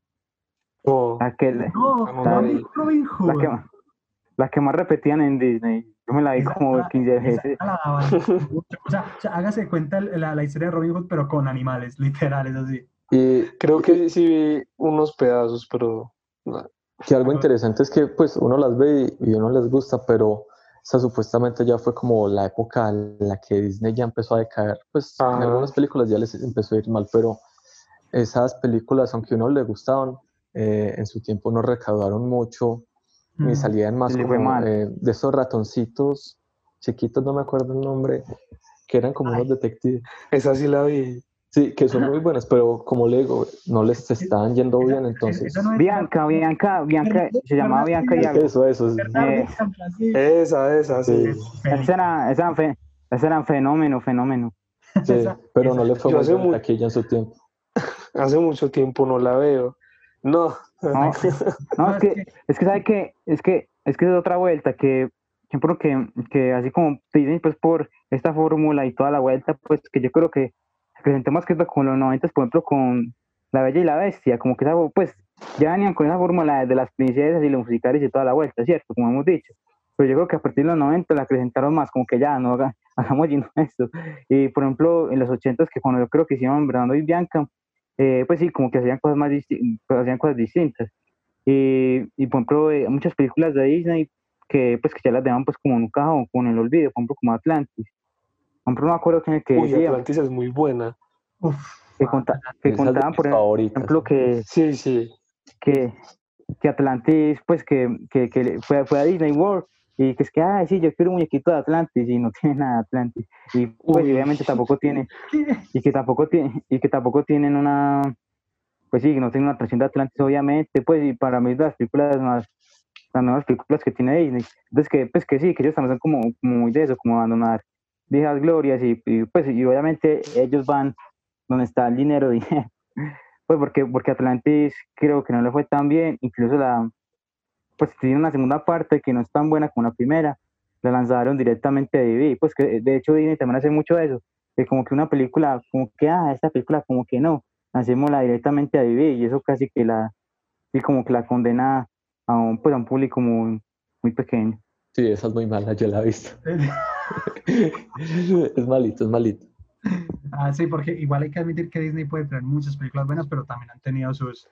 No, La que, la, No, la. Robin Hood. que, la que más repetían en Disney. Yo me la vi Esa- como esa- 15 esa veces. la. O sea, o sea, hágase cuenta la, la historia de Robin Hood, pero con animales, literales, así. Y creo que sí vi unos pedazos, pero que algo interesante es que pues uno las ve y, y uno les gusta, pero esa supuestamente ya fue como la época en la que Disney ya empezó a decaer. Pues en algunas películas ya les empezó a ir mal, pero esas películas, aunque a uno le gustaban, eh, en su tiempo no recaudaron mucho Mm. y salían más Le como eh, de esos ratoncitos chiquitos, no me acuerdo el nombre, que eran como unos detectives. esa sí la vi. Sí, que son muy buenas, pero como le digo, no les estaban yendo bien, Esa- entonces... esa no es- Bianca, Bianca, Bianca, se llamaba Bianca y algo. Eso, eso. Eh. Esa, esa, sí. Ese era, ese era, fe- ese era fenómeno, fenómeno. Sí, Esa- pero esa- no le fue muy hace bien muy- aquí ya en su tiempo. Hace mucho tiempo no la veo. No, No, no, es que, es que sabe que, es que, es que es otra vuelta que, ejemplo que, que así como Disney pues por esta fórmula y toda la vuelta, pues que yo creo que presentemos que con los 90, por ejemplo, con La Bella y la Bestia, como que esa, pues ya venían con esa fórmula de las princesas y los musicales y toda la vuelta, ¿cierto? Como hemos dicho. Pero yo creo que a partir de los 90 la presentaron más, como que ya, no haga- hagamos lleno esto. Y por ejemplo, en los 80 que cuando yo creo que hicieron Bernardo y Bianca, eh, pues sí, como que hacían cosas más disti- hacían cosas distintas. Y, y por ejemplo, eh, muchas películas de Disney que pues que ya las dejaban pues como en un cajón, con el olvido, por ejemplo, como Atlantis. Ejemplo, no me acuerdo quién es que uy, decía, Atlantis es muy buena. Uf, que, conta- contaban, por favoritas. ejemplo, que, Sí, sí. que, que Atlantis, pues que, que, que fue, fue a Disney World y que es que, ah, sí, yo quiero un muñequito de Atlantis y no tiene nada de Atlantis. Y pues Uy. obviamente tampoco tiene, y que tampoco tiene, y que tampoco tienen una, pues sí, que no tienen una atracción de Atlantis, obviamente, pues y para mí es de las películas más, las nuevas películas que tiene Disney. Entonces que, pues que sí, que ellos también son como, como muy de eso, como abandonar viejas glorias y, y, pues y obviamente ellos van donde está el dinero, dinero. Pues porque, porque Atlantis creo que no le fue tan bien, incluso la, pues tiene una segunda parte que no es tan buena como la primera, la lanzaron directamente a DVD, pues que de hecho Disney también hace mucho eso, que como que una película, como que, ah, esta película como que no, lancémosla directamente a DVD y eso casi que la, y como que la condena a un, pues a un público muy, muy pequeño. Sí, esa es muy mala, yo la he visto. es malito, es malito. Ah, sí, porque igual hay que admitir que Disney puede traer muchas películas buenas, pero también han tenido sus,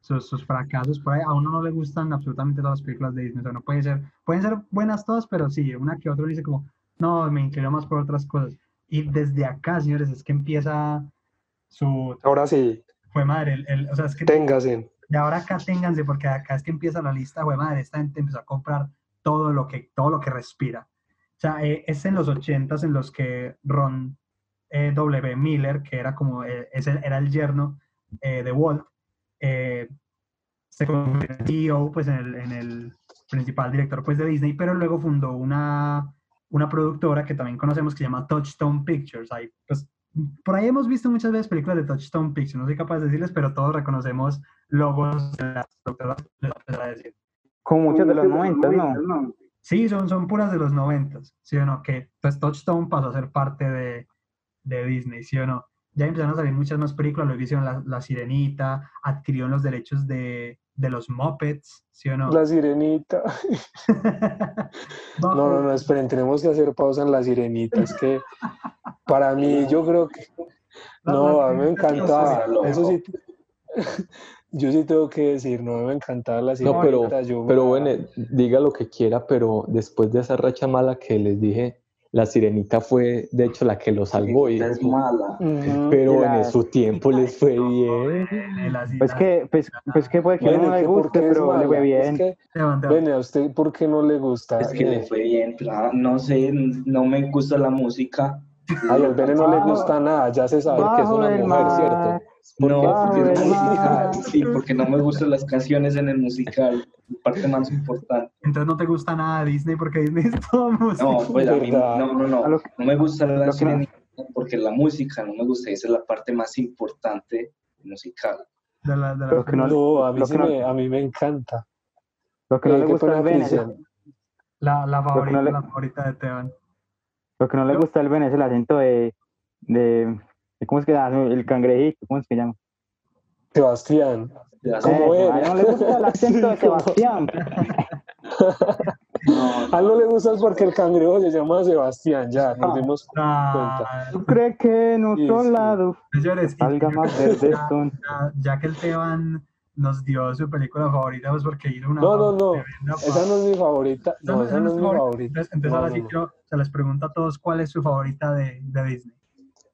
sus, sus fracasos por ahí. A uno no le gustan absolutamente todas las películas de Disney. O sea, no puede ser, pueden ser buenas todas, pero sí, una que otra dice como, no, me inclino más por otras cosas. Y desde acá, señores, es que empieza su, Ahora sí, fue madre, el, el- o sea, es que téngase. de ahora acá ténganse, porque acá es que empieza la lista, güey, madre, esta gente empezó a comprar todo lo que, todo lo que respira. O sea, eh, es en los ochentas en los que Ron eh, W. Miller, que era como, eh, ese era el yerno eh, de Walt, eh, se convirtió en CEO, pues en el, en el principal director pues, de Disney, pero luego fundó una, una productora que también conocemos que se llama Touchstone Pictures. Ahí pues por ahí hemos visto muchas veces películas de Touchstone Pictures, no soy capaz de decirles, pero todos reconocemos logos de las productoras, les voy a empezar a decir. Como muchas de los 90, ¿no? Sí, son, son puras de los 90, ¿sí o no? Que pues Touchstone pasó a ser parte de, de Disney, ¿sí o no? Ya empezaron a salir muchas más películas, lo hicieron la, la Sirenita, adquirieron los derechos de, de los Muppets, ¿sí o no? La sirenita. No, no, no, esperen, tenemos que hacer pausa en la sirenita. Es que para mí, yo creo que. No, a mí me encantaba. Eso sí. Yo sí tengo que decir, no me encantaba la sirenita. No, pero, yo pero me- bueno, diga lo que quiera, pero después de esa racha mala que les dije, la sirenita fue de hecho la que lo salvó. Y, Es mala. Pero en su tiempo les fue bien. Pues que, pues, pues que puede que Bueno, no le que ¿por guste, pero le fue bien. Es que, ¿a usted por qué no le gusta? Es que le fue bien, ah, no sé, no me gusta la música. Ay, al Bene no le Bajo- gusta nada, ya se sabe. Porque es una mujer, mar. ¿cierto? No, porque es musical. Sí, porque no me gustan las canciones en el musical. La parte más importante. entonces no te gusta nada Disney porque Disney es todo música. No, pues a mí, no, no, no. No me gusta la sirenita porque la música no me gusta. Esa es la parte más importante musical. De la- de la- Lo que no- No, a mí, lo sí que no- me, a mí me encanta. Lo que no Eh, le gusta es, Cristian. la, la favorita, no le- la favorita de Esteban. lo que no le gusta al Ben es el acento de, de, de- ¿cómo es que llama? El cangrejito, ¿cómo es que llama? Sebastián. Ya ¿Cómo. Eh, era? a él no le gusta el acento de. Sebastián. No, A él no le gusta porque el cangrejo se llama Sebastián, ya, nos Ah. dimos Ah, ¿Tú crees que en otro Sí, sí. lado señores, y salga más verde ya, son? ya- ya que el Esteban nos dio su película favorita, pues porque hizo una No, no, no. tremenda Esa no es mi favorita. No, esa no es mi favorita. favorita. Entonces, entonces No, ahora no, sí no. quiero, se les pregunto a todos cuál es su favorita de, de Disney.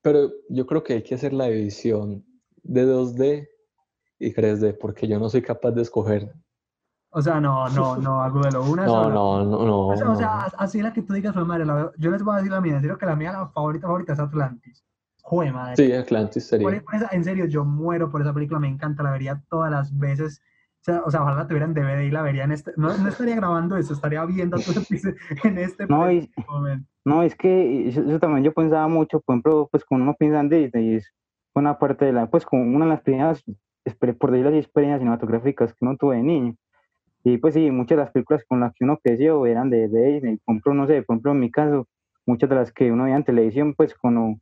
Pero yo creo que hay que hacer la división de 2D y 3D, porque yo no soy capaz de escoger. O sea, no, no, no, Agudelo, una No, sola. no, no, no. O sea, o sea, no. así la que tú digas, fue madre, la yo les voy a decir la mía, en serio que la mía, la favorita, favorita es Atlantis. Jue madre. Sí, Atlantis sería. por esa- en serio, yo muero por esa película, me encanta, la vería todas las veces. O sea, o sea, ojalá la tuviera en DVD y la vería en este. No, no estaría grabando eso, estaría viendo todo en este No, y- momento. No, es que eso, eso también yo pensaba mucho, por ejemplo, pues cuando uno piensa en Disney, es una parte de la, pues como una de las primeras, por decirlo así, experiencias cinematográficas que uno tuvo de niño. Y pues sí, muchas de las películas con las que uno creció eran de, de Disney. Por ejemplo, no sé, por ejemplo, en mi caso, muchas de las que uno veía en televisión, pues cuando,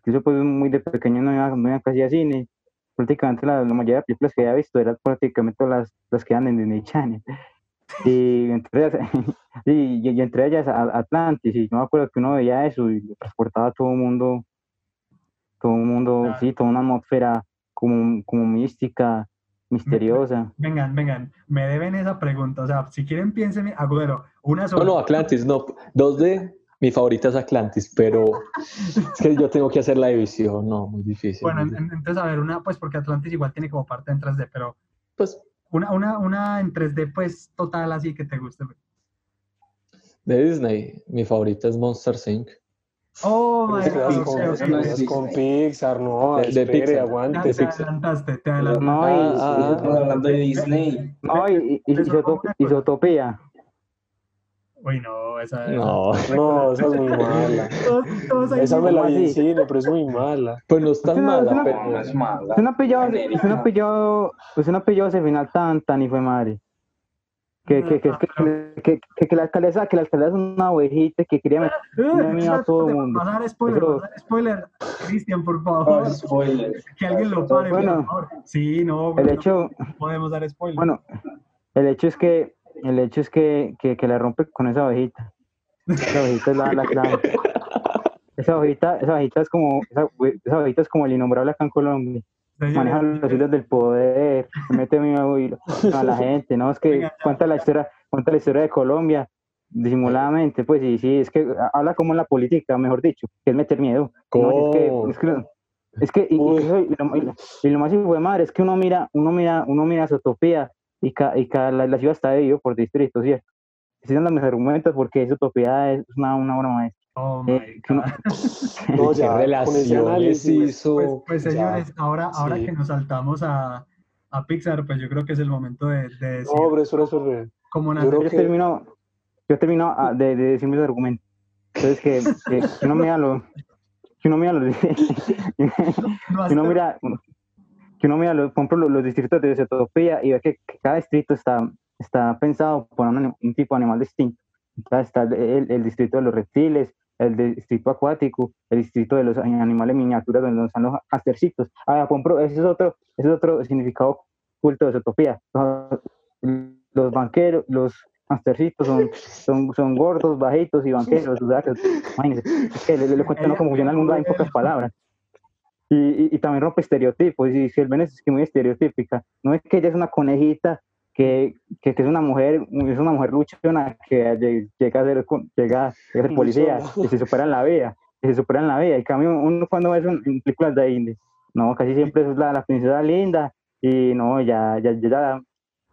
incluso pues muy de pequeño no iba, no iba casi a cine, prácticamente la, la mayoría de películas que había visto eran prácticamente las, las que eran en Disney Channel. Y entre ellas, y, y- y entre ellas a- Atlantis, y yo me acuerdo que uno veía eso y transportaba a todo el mundo, todo el mundo, Claro. sí, toda una atmósfera como, como mística, misteriosa. Vengan, vengan, me deben esa pregunta. O sea, si quieren, piensen, Agudelo, una No, sola. no, Atlantis, no. 2D, mi favorita es Atlantis, pero es que yo tengo que hacer la división, no, muy difícil. Bueno, muy difícil. en- entonces, a ver, una, pues porque Atlantis igual tiene como parte en 3D, pero Pues una, una, una en 3D, pues total, así que te guste. de Disney, mi favorita es Monster Inc. Oh, my God, con, ok, te no ok. quedas es con. Pixar, no, De- de espere, Pixar. Aguante. te adelantaste, te adelantaste. No, y, Ah, ah, Estamos hablando de Disney. no, y, y- y- cosa. isotopía. Uy, no, esa No, No, esa es muy mala. Todos, Esa me la vi en cine, pero es muy mala. pues no es tan Es es mala, una- pero No, es mala. Usted no ha pillado, usted no ha pillado, usted no ha pillado ese final tan, tan y fue madre. Que, que, que, que, que, que, que la alcaldesa, que la alcaldesa es una ovejita que quería meter Eh, a todo el mundo. Dar spoiler, spoiler. Cristian, por No, favor. spoiler. Que alguien lo pare, Bueno. por favor. Sí, no, El no hecho, podemos dar spoiler. bueno, el hecho es que, el hecho es que, que, que la rompe con esa ovejita. Esa ovejita es la, la clave. Esa ovejita, esa ovejita es como, esa, esa ovejita es como el innombrable acá en Colombia. Maneja los hilos del poder, se mete miedo y- a la gente, ¿no? Es que cuenta la historia, cuenta la historia de Colombia disimuladamente, pues sí, sí, es que habla como en la política, mejor dicho, que es meter miedo. ¿no? Y ¿Cómo? Es que, es que, es que y, y eso- y lo, y lo- y lo más hijo de madre es que uno mira, uno mira, uno mira Zootopia y, ca, y ca- la, la ciudad está dividida por distritos, ¿cierto? Esos son los mis argumentos porque Zootopia es una, una obra maestra. Oh my Eh, que uno- God. No, ¿qué ya, relaciones análisis. hizo? Pues, pues, Ya. señores, ahora, ahora Sí. que nos saltamos a, a Pixar, pues yo creo que es el momento de, de decir No, pero eso, eso, eso. cómo yo creo yo que- termino, yo termino ah, de, de decir mis argumentos. Entonces que, que, que uno mira lo, que uno mira los, No que uno mira, que uno mira ejemplo, los, distritos de Zootopía y ve que, cada distrito está, está pensado por un, un tipo de animal distinto. Entonces está el, el distrito de los reptiles, el distrito acuático, el distrito de los animales miniaturas donde están los astercitos. Ah, ejemplo, ese es otro, ese es otro significado oculto de Zootopía. Los, los banqueros, los astercitos son, son, son gordos, bajitos y banqueros. O sea, que, imagínense, es que le, le, le cuento cómo funciona el mundo en pocas palabras. Y, y, y también rompe estereotipos. Y si el Venice es que muy estereotípica. No es que ella es una conejita que, que, que es una mujer, es una mujer luchona que lle- llega a ser, llega, a ser policía y se supera en la vida, y se supera en la vida. Y cambio, uno cuando ve en, películas de indie, no, casi siempre es la, la princesa linda y no, ya, ya, ya, ya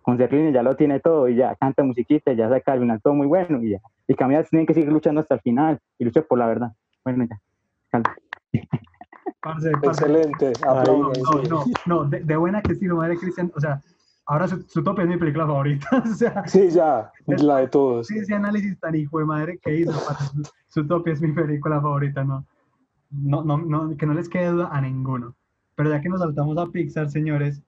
con ser linda ya lo tiene todo y ya canta musiquita, ya saca al final todo muy bueno y ya. Y cambia, tienen que seguir luchando hasta el final y lucha por la verdad. Bueno, ya. calma. parce, parce, Excelente. No, aplaudan, no, no, no, de, de buena que sí, madre Cristian, o sea, ahora su, Zootopia es mi película favorita, o sea, Sí, ya, la de todos. sí, ese análisis tan hijo de madre que hizo, parce, Su- Zootopia es mi película favorita, no, no, no, no, que no les quede duda a ninguno, pero ya que nos saltamos a Pixar, señores,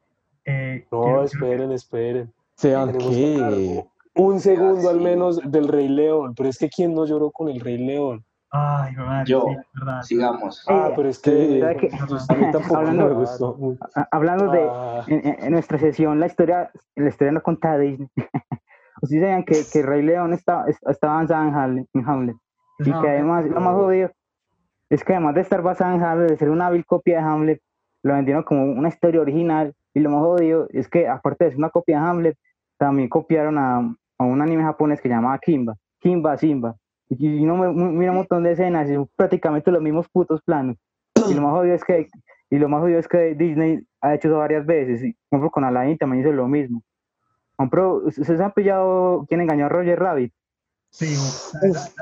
eh, No, quiero- esperen, esperen. Sean que... Un segundo al menos del Rey León. Pero es que ¿quién no lloró con el Rey León? Ay, de madre, Yo. sí, verdad, Sigamos. Ah, pero es Sí, que... mí tampoco Hablando- me gustó mucho. Ha- Hablando de, Ah, en, en- en nuestra sesión, la historia, la historia no contada de Disney. Ustedes sabían que, que Rey León está, es- está basada en Hamlet, en Hamlet. Y No, que además, lo más jodido, es que además de estar basada en Hamlet, de ser una vil copia de Hamlet, lo vendieron como una historia original. Y lo más jodido es que, aparte de ser una copia de Hamlet, también copiaron a, a un anime japonés que se llamaba Kimba, Kimba Simba. Y, uno mira un montón de escenas y son prácticamente los mismos putos planos. Y lo más jodido es que, y lo más es que Disney ha hecho eso varias veces. Y, por ejemplo, con Aladdin también hizo lo mismo. Por ejemplo, ¿ustedes han pillado quién engañó a Roger Rabbit? Sí,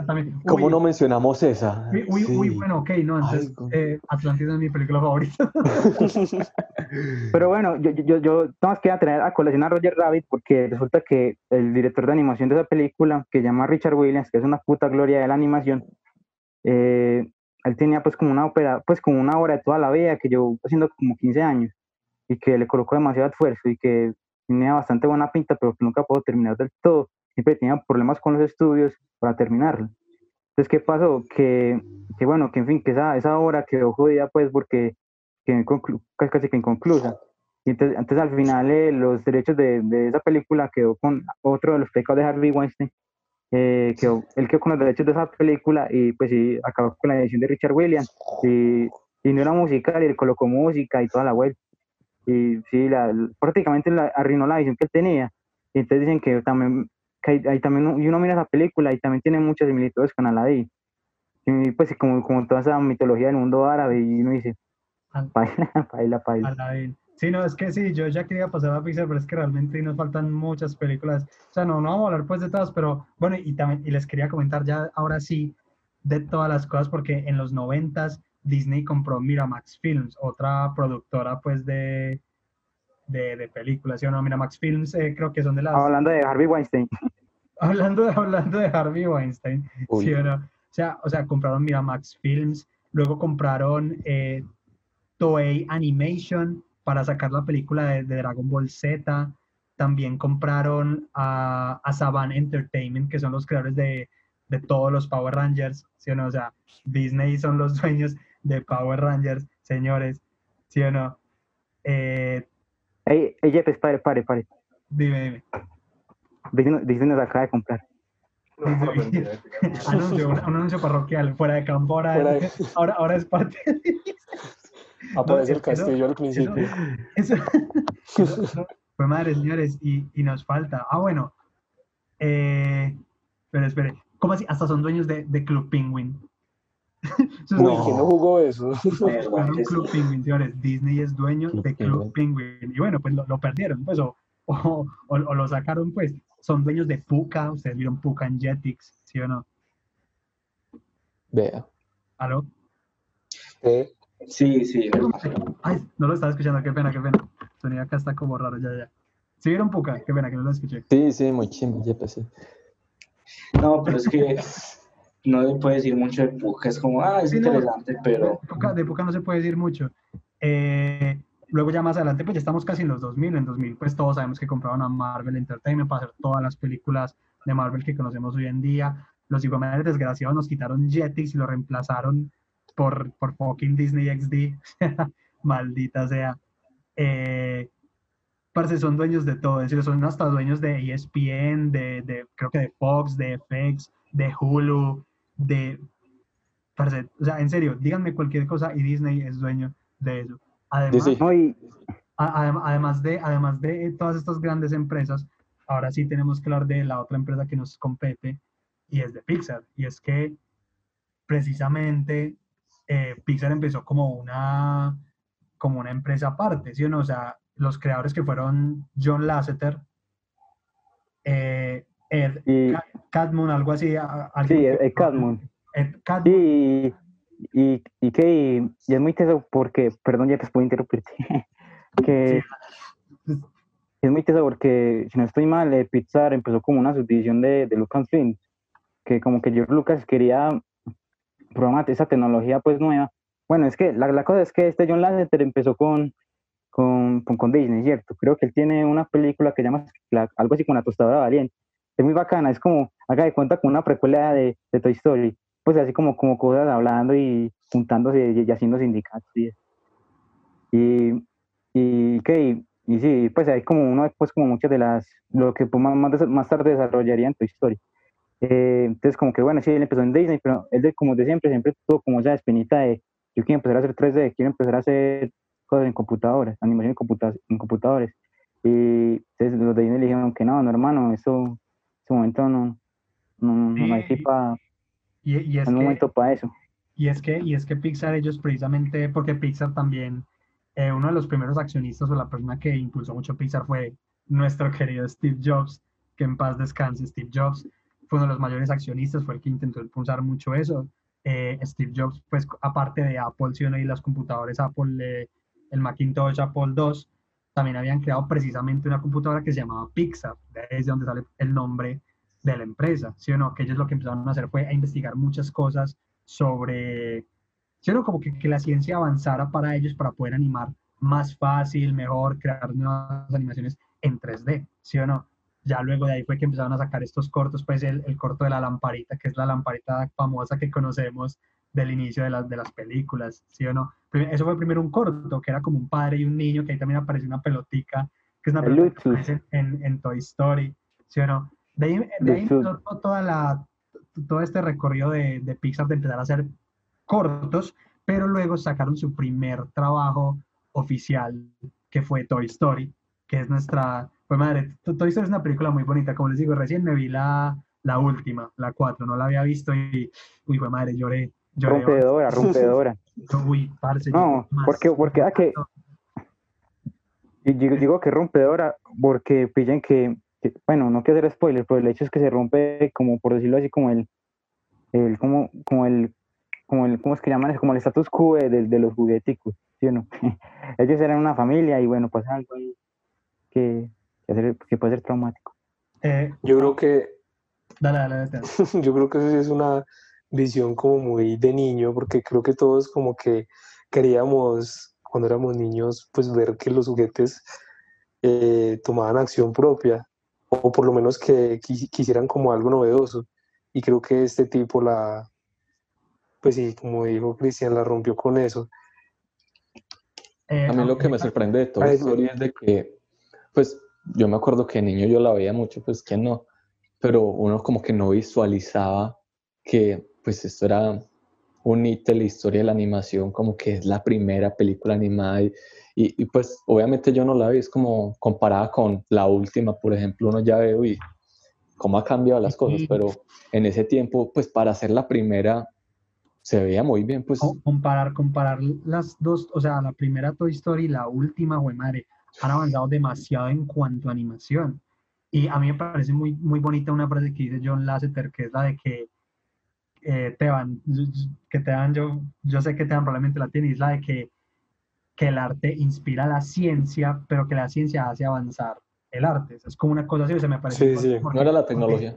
también. ¿Cómo no mencionamos esa? Uy, uy, uy, Sí. bueno, ok, no, entonces Ay, eh, Atlantis es mi película favorita. Pero bueno, yo, yo, yo, yo nada más quería traer a colación a Roger Rabbit porque resulta que el director de animación de esa película, que se llama Richard Williams, que es una puta gloria de la animación, eh, él tenía pues como una ópera, pues como una obra de toda la vida que llevó haciendo como 15 años y que le colocó demasiado esfuerzo y que tenía bastante buena pinta, pero que nunca pudo terminar del todo. Siempre tenía problemas con los estudios para terminarlo. Entonces, ¿qué pasó? Que, que bueno, que en fin, que esa, esa obra quedó jodida pues porque que casi casi que inconclusa. Y entonces, entonces al final eh, los derechos de, de esa película quedó con otro de los pecados de Harvey Weinstein. eh, quedó, él quedó con los derechos de esa película y pues sí, acabó con la edición de Richard Williams. Y, y no era musical, y le colocó música y toda la web. Y sí, la, prácticamente la, arruinó la edición que él tenía. Y entonces dicen que también, que hay, hay también, y uno mira esa película y también tiene muchas similitudes con Aladdin. Y pues como, como toda esa mitología del mundo árabe, y uno dice, Al- paila, paila, paila. Sí, no, es que sí, yo ya quería pasar a Pixar, pero es que realmente nos faltan muchas películas. O sea, no, no vamos a hablar pues de todas, pero bueno, y también, y les quería comentar ya ahora sí de todas las cosas, porque en los noventas Disney compró Miramax Films, otra productora pues de, de, de películas, ¿sí o no? Miramax Films eh, creo que son de las... Hablando de Harvey Weinstein. Hablando de, hablando de Harvey Weinstein, Uy. ¿sí o no? O sea, o sea, compraron Miramax Films, luego compraron eh, Toei Animation para sacar la película de, de Dragon Ball Z, también compraron a, a Saban Entertainment, que son los creadores de, de todos los Power Rangers, ¿sí o no? O sea, Disney son los dueños de Power Rangers, señores, ¿sí o no? Eh, Ey, ey, Jeffes, pare, pare, pare. dime, dime. Disney, Disney nos acaba de comprar. no, anuncio, un, un anuncio parroquial, fuera de campo, ahora, Fuera de- es, ahora, ahora es parte de Aparece No, el castillo al principio. eso, eso- eso fue madre, señores, y, y nos falta. Ah, bueno. Eh, espere, espere. ¿Cómo así? Hasta son dueños de, de Club Penguin. Eso es Uy, muy- ¿quién no jugó eso? ¿Verdad Son que Club sí? Penguin, señores. Disney es dueño Club de Club Penguin. Y bueno, pues lo, lo perdieron, pues, o, o, o- o lo sacaron, pues. Son dueños de Puka. Ustedes vieron Puka en Jetix, ¿sí o no? Vea. ¿Aló? Eh, Sí, sí. Ay, no lo estaba escuchando, qué pena, qué pena. Sonido acá está como raro, ya, ya. ¿Sí vieron Puka? Qué pena que no lo escuché. Sí, sí, muy chimba, ya pensé. No, pero es que no se puede decir mucho de Puka, es como, ah, es Sí, no, interesante, pero De Puka, de Puka no se puede decir mucho. Eh, luego ya más adelante, pues ya estamos casi en los 2000. En 2000, pues todos sabemos que compraron a Marvel Entertainment para hacer todas las películas de Marvel que conocemos hoy en día. Los iguales desgraciados nos quitaron Jetix y lo reemplazaron por, por fucking Disney XD. Maldita sea. Eh, parce, son dueños de todo, es decir, son hasta dueños de ESPN, de, de, creo que de Fox, de FX, de Hulu, de... Parce, o sea, en serio, díganme cualquier cosa y Disney es dueño de eso. Además, Sí, sí. A- adem- además, de, además de todas estas grandes empresas, ahora sí tenemos que hablar de la otra empresa que nos compete y es de Pixar. Y es que precisamente eh, Pixar empezó como una, como una empresa aparte, ¿sí o no? O sea, los creadores que fueron John Lasseter, eh, Ed y Ca- Catmull, algo así. sí, que- el Cadmon. Ed Catmull, Sí, y, y que y, y es muy teso porque, perdón, ya te puedo interrumpirte, que es muy teso porque, si no estoy mal, eh, Pixar empezó como una subdivisión de, de Lucasfilm, que como que George Lucas quería probar esa tecnología pues nueva. Bueno, es que la, la cosa es que este John Lasseter empezó con, con, con, con Disney, ¿cierto? Creo que él tiene una película que llama la- algo así como La Tostadora Valiente. Es muy bacana, es como, haga de cuenta con una precuela de, de Toy Story. Pues así como, como cosas hablando y juntándose y, y haciendo sindicatos y y y qué y, sí pues hay como uno pues como muchas de las lo que pues, más, más tarde desarrollaría en Toy Story. Eh, entonces como que bueno sí él empezó en Disney pero él de, como de siempre siempre tuvo como esa espinita de yo quiero empezar a hacer 3D quiero empezar a hacer cosas en computadoras animación en, computa en computadores. Y entonces los de Disney le dijeron que no no hermano eso en ese momento no no, no, no hay para y, y es un que- momento para eso Y es que, y es que Pixar, ellos precisamente, porque Pixar también, eh, uno de los primeros accionistas o la persona que impulsó mucho Pixar fue nuestro querido Steve Jobs, que en paz descanse Steve Jobs, fue uno de los mayores accionistas, fue el que intentó impulsar mucho eso. Eh, Steve Jobs, pues aparte de Apple, ¿sí o no? y los computadores Apple, eh, el Macintosh, Apple II, también habían creado precisamente una computadora que se llamaba Pixar, es de donde sale el nombre de la empresa, ¿sí o no? Que ellos lo que empezaron a hacer fue a investigar muchas cosas sobre, ¿sí o no? Como que, que la ciencia avanzara para ellos para poder animar más fácil, mejor, crear nuevas animaciones en 3D, ¿sí o no? Ya luego de ahí fue que empezaron a sacar estos cortos, pues el, el corto de la lamparita, que es la lamparita famosa que conocemos del inicio de las, de las películas, ¿sí o no? Eso fue primero un corto, que era como un padre y un niño, que ahí también aparece una pelotica, que es una El pelota que aparece en, en Toy Story, ¿sí o no? De ahí, de ahí toda la, todo este recorrido de, de Pixar de empezar a hacer cortos, pero luego sacaron su primer trabajo oficial, que fue Toy Story, que es nuestra, pues madre, To- Toy Story es una película muy bonita, como les digo, recién me vi la, la última, la 4, no la había visto y, uy, fue madre, lloré, lloré, rompedora rompedora uy, parce, No, porque- porque, ah, que- Y digo, digo que rompedora porque pillan que, que- bueno, no quiero hacer spoiler, pero el hecho es que se rompe como, por decirlo así, como el, el como, como el, como el, ¿cómo es que llaman eso? Como el status quo de, de- de los jugueticos, ¿sí o no? Ellos eran una familia y bueno, pasa algo ahí que, que, hacer- que puede ser traumático. Eh, Yo creo que dale, dale, dale, yo creo que eso sí es una visión como muy de niño, porque creo que todos como que queríamos, cuando éramos niños, pues ver que los juguetes eh, tomaban acción propia, o por lo menos que quis- quisieran como algo novedoso. Y creo que este tipo la, pues sí, como dijo Cristian, la rompió con eso. A mí lo que me sorprende de Toy Ay, Story es de que, pues, yo me acuerdo que de niño yo la veía mucho, pues, ¿quién no? Pero uno como que no visualizaba que, pues, esto era un hito de la historia de la animación, como que es la primera película animada y, y, y, pues, obviamente yo no la vi, es como comparada con la última, por ejemplo, uno ya ve, uy, cómo ha cambiado las cosas, pero en ese tiempo, pues, para hacer la primera, se veía muy bien, pues, co- comparar, comparar las dos, o sea, la primera Toy Story y la última, güey madre, han avanzado demasiado en cuanto a animación. Y a mí me parece muy, muy bonita una frase que dice John Lasseter, que es la de que eh, Teban, que Teban, yo, yo sé que Teban probablemente la tiene, es la de que, que el arte inspira la ciencia, pero que la ciencia hace avanzar el arte. Es como una cosa así, o sea, me parece Sí, sí. no era la tecnología.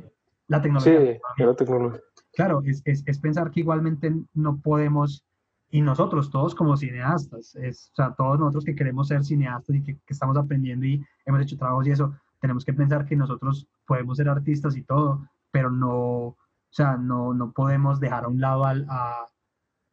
La Sí, tecnología. era tecnología. claro, es, es, es pensar que igualmente no podemos, y nosotros todos como cineastas, es, o sea, todos nosotros que queremos ser cineastas y que, que estamos aprendiendo y hemos hecho trabajos y eso, tenemos que pensar que nosotros podemos ser artistas y todo, pero no, o sea, no, no podemos dejar a un lado al, a,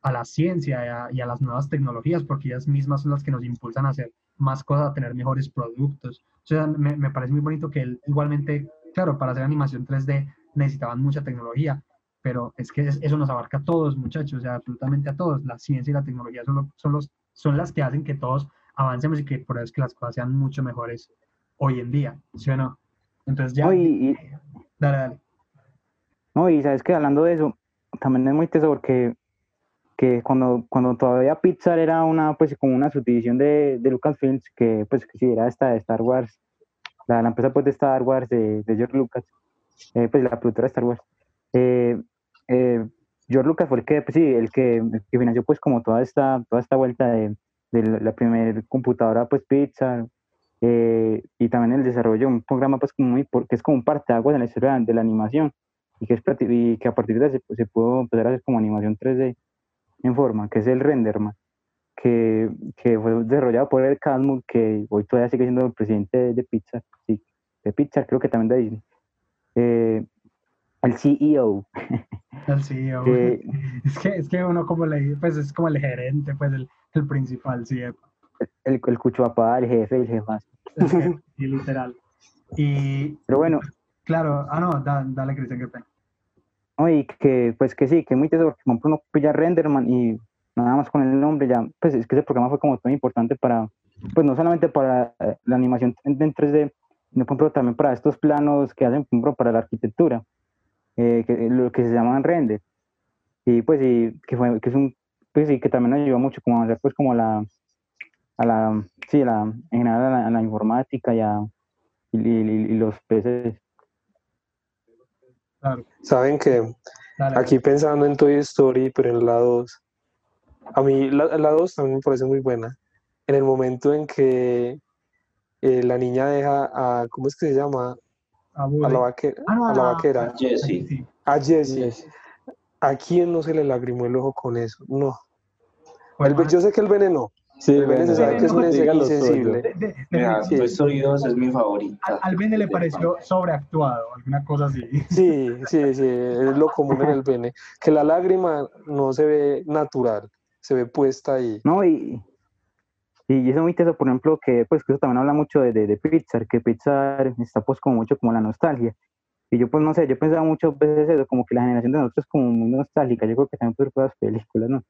a la ciencia y a, y a, las nuevas tecnologías, porque ellas mismas son las que nos impulsan a hacer más cosas, a tener mejores productos. O sea, me, me parece muy bonito que él, igualmente, claro, para hacer animación 3D necesitaban mucha tecnología, pero es que eso nos abarca a todos, muchachos, o sea, absolutamente a todos. La ciencia y la tecnología son, lo, son, los, son las que hacen que todos avancemos y que por eso es que las cosas sean mucho mejores hoy en día, ¿sí o no? Entonces ya... Dale, dale. No, y sabes que hablando de eso, también es muy teso porque que cuando, cuando todavía Pixar era una, pues como una subdivisión de, de Lucasfilms, que pues que era esta de Star Wars, la, la empresa pues de Star Wars de, de George Lucas, eh, pues la productora de Star Wars. Eh, eh, George Lucas fue el que, pues sí, el que, el que financió pues como toda esta, toda esta vuelta de, de la primera computadora pues Pixar, eh, y también el desarrollo de un programa pues como muy, que es como un parteaguas en la historia de la animación y que, es, y que a partir de ahí se, se pudo empezar a hacer como animación 3D en forma, que es el Renderman, que, que fue desarrollado por el Cadmus, que hoy todavía sigue siendo el presidente de, de Pixar, sí, de Pixar, creo que también de Disney. Eh, el CEO. El CEO. es, que, es que uno como le pues es como el gerente, pues el, el principal, sí. El, el, el cucho papá, el jefe, el jefazo. Sí, literal. Y, Pero bueno. Claro, ah, no, da, dale, Cristian, qué pena. Y que, pues que sí, que muy teso, porque compró uno pilla Renderman y nada más con el nombre ya, pues es que ese programa fue como muy importante para, pues no solamente para la animación en, en 3D, sino por también para estos planos que hacen, por para la arquitectura, eh, que, lo que se llaman render. Y pues sí, que, fue, que es un, pues sí, que también ayudó mucho como a hacer pues como la, a la, sí, la, en general a la, informática y, a, y, y, y los PCs. Claro. Saben que aquí pensando en Toy Story, pero en la 2, a mí la, la 2 también me parece muy buena. En el momento en que eh, la niña deja a, ¿cómo es que se llama? a, A la vaquera. Ah, no, a la a- vaquera. Jesse. Sí. A Jessie. ¿A quién no se le lagrimó el ojo con eso? No. El yo sé que el veneno. Sí, se sabe que es un diga lo suyo. insensible. de- de- Mira, de- Toy Story 2 es mi favorita. al Bene le pareció sobreactuado, alguna cosa así. Sí, sí, sí, es lo común en el pene. Que la lágrima no se ve natural, se ve puesta ahí. No, y, y eso es muy teso, por ejemplo, que pues que eso también habla mucho de, de, de Pixar, que Pixar está pues como mucho como la nostalgia. Y yo pues no sé, yo pensaba muchas veces eso, como que la generación de nosotros es como muy nostálgica, yo creo que también por las películas, ¿no?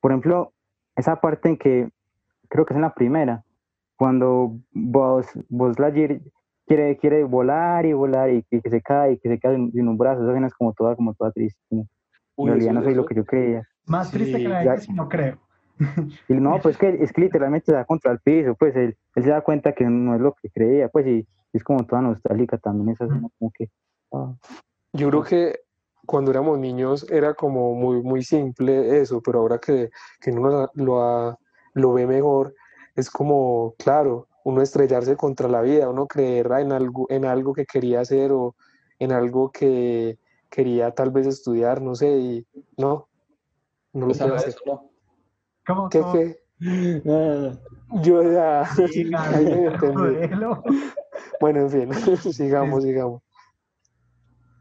Por ejemplo, esa parte en que, creo que es en la primera, cuando vos, vos Lightyear quiere, quiere volar y volar y que, que se cae y que se cae sin, sin un brazo, esa escena es como toda, como toda triste. Uy, en realidad no soy lo que yo creía. Más triste Sí, que la de Jesse, no creo. Y no, pues que es que literalmente se da contra el piso, pues él, él se da cuenta que no es lo que creía, pues y es como toda nostálgica también esa escena, como que ah, Yo creo que cuando éramos niños era como muy, muy simple eso, pero ahora que, que uno la- lo, ha- lo ve mejor, es como, claro, uno estrellarse contra la vida, uno creer en algo, en algo que quería hacer o en algo que quería tal vez estudiar, no sé, y no, no lo a hacer. eso no. ¿Cómo? ¿Qué, cómo? qué? Yo ya, modelo. Bueno, en fin, sigamos, sigamos.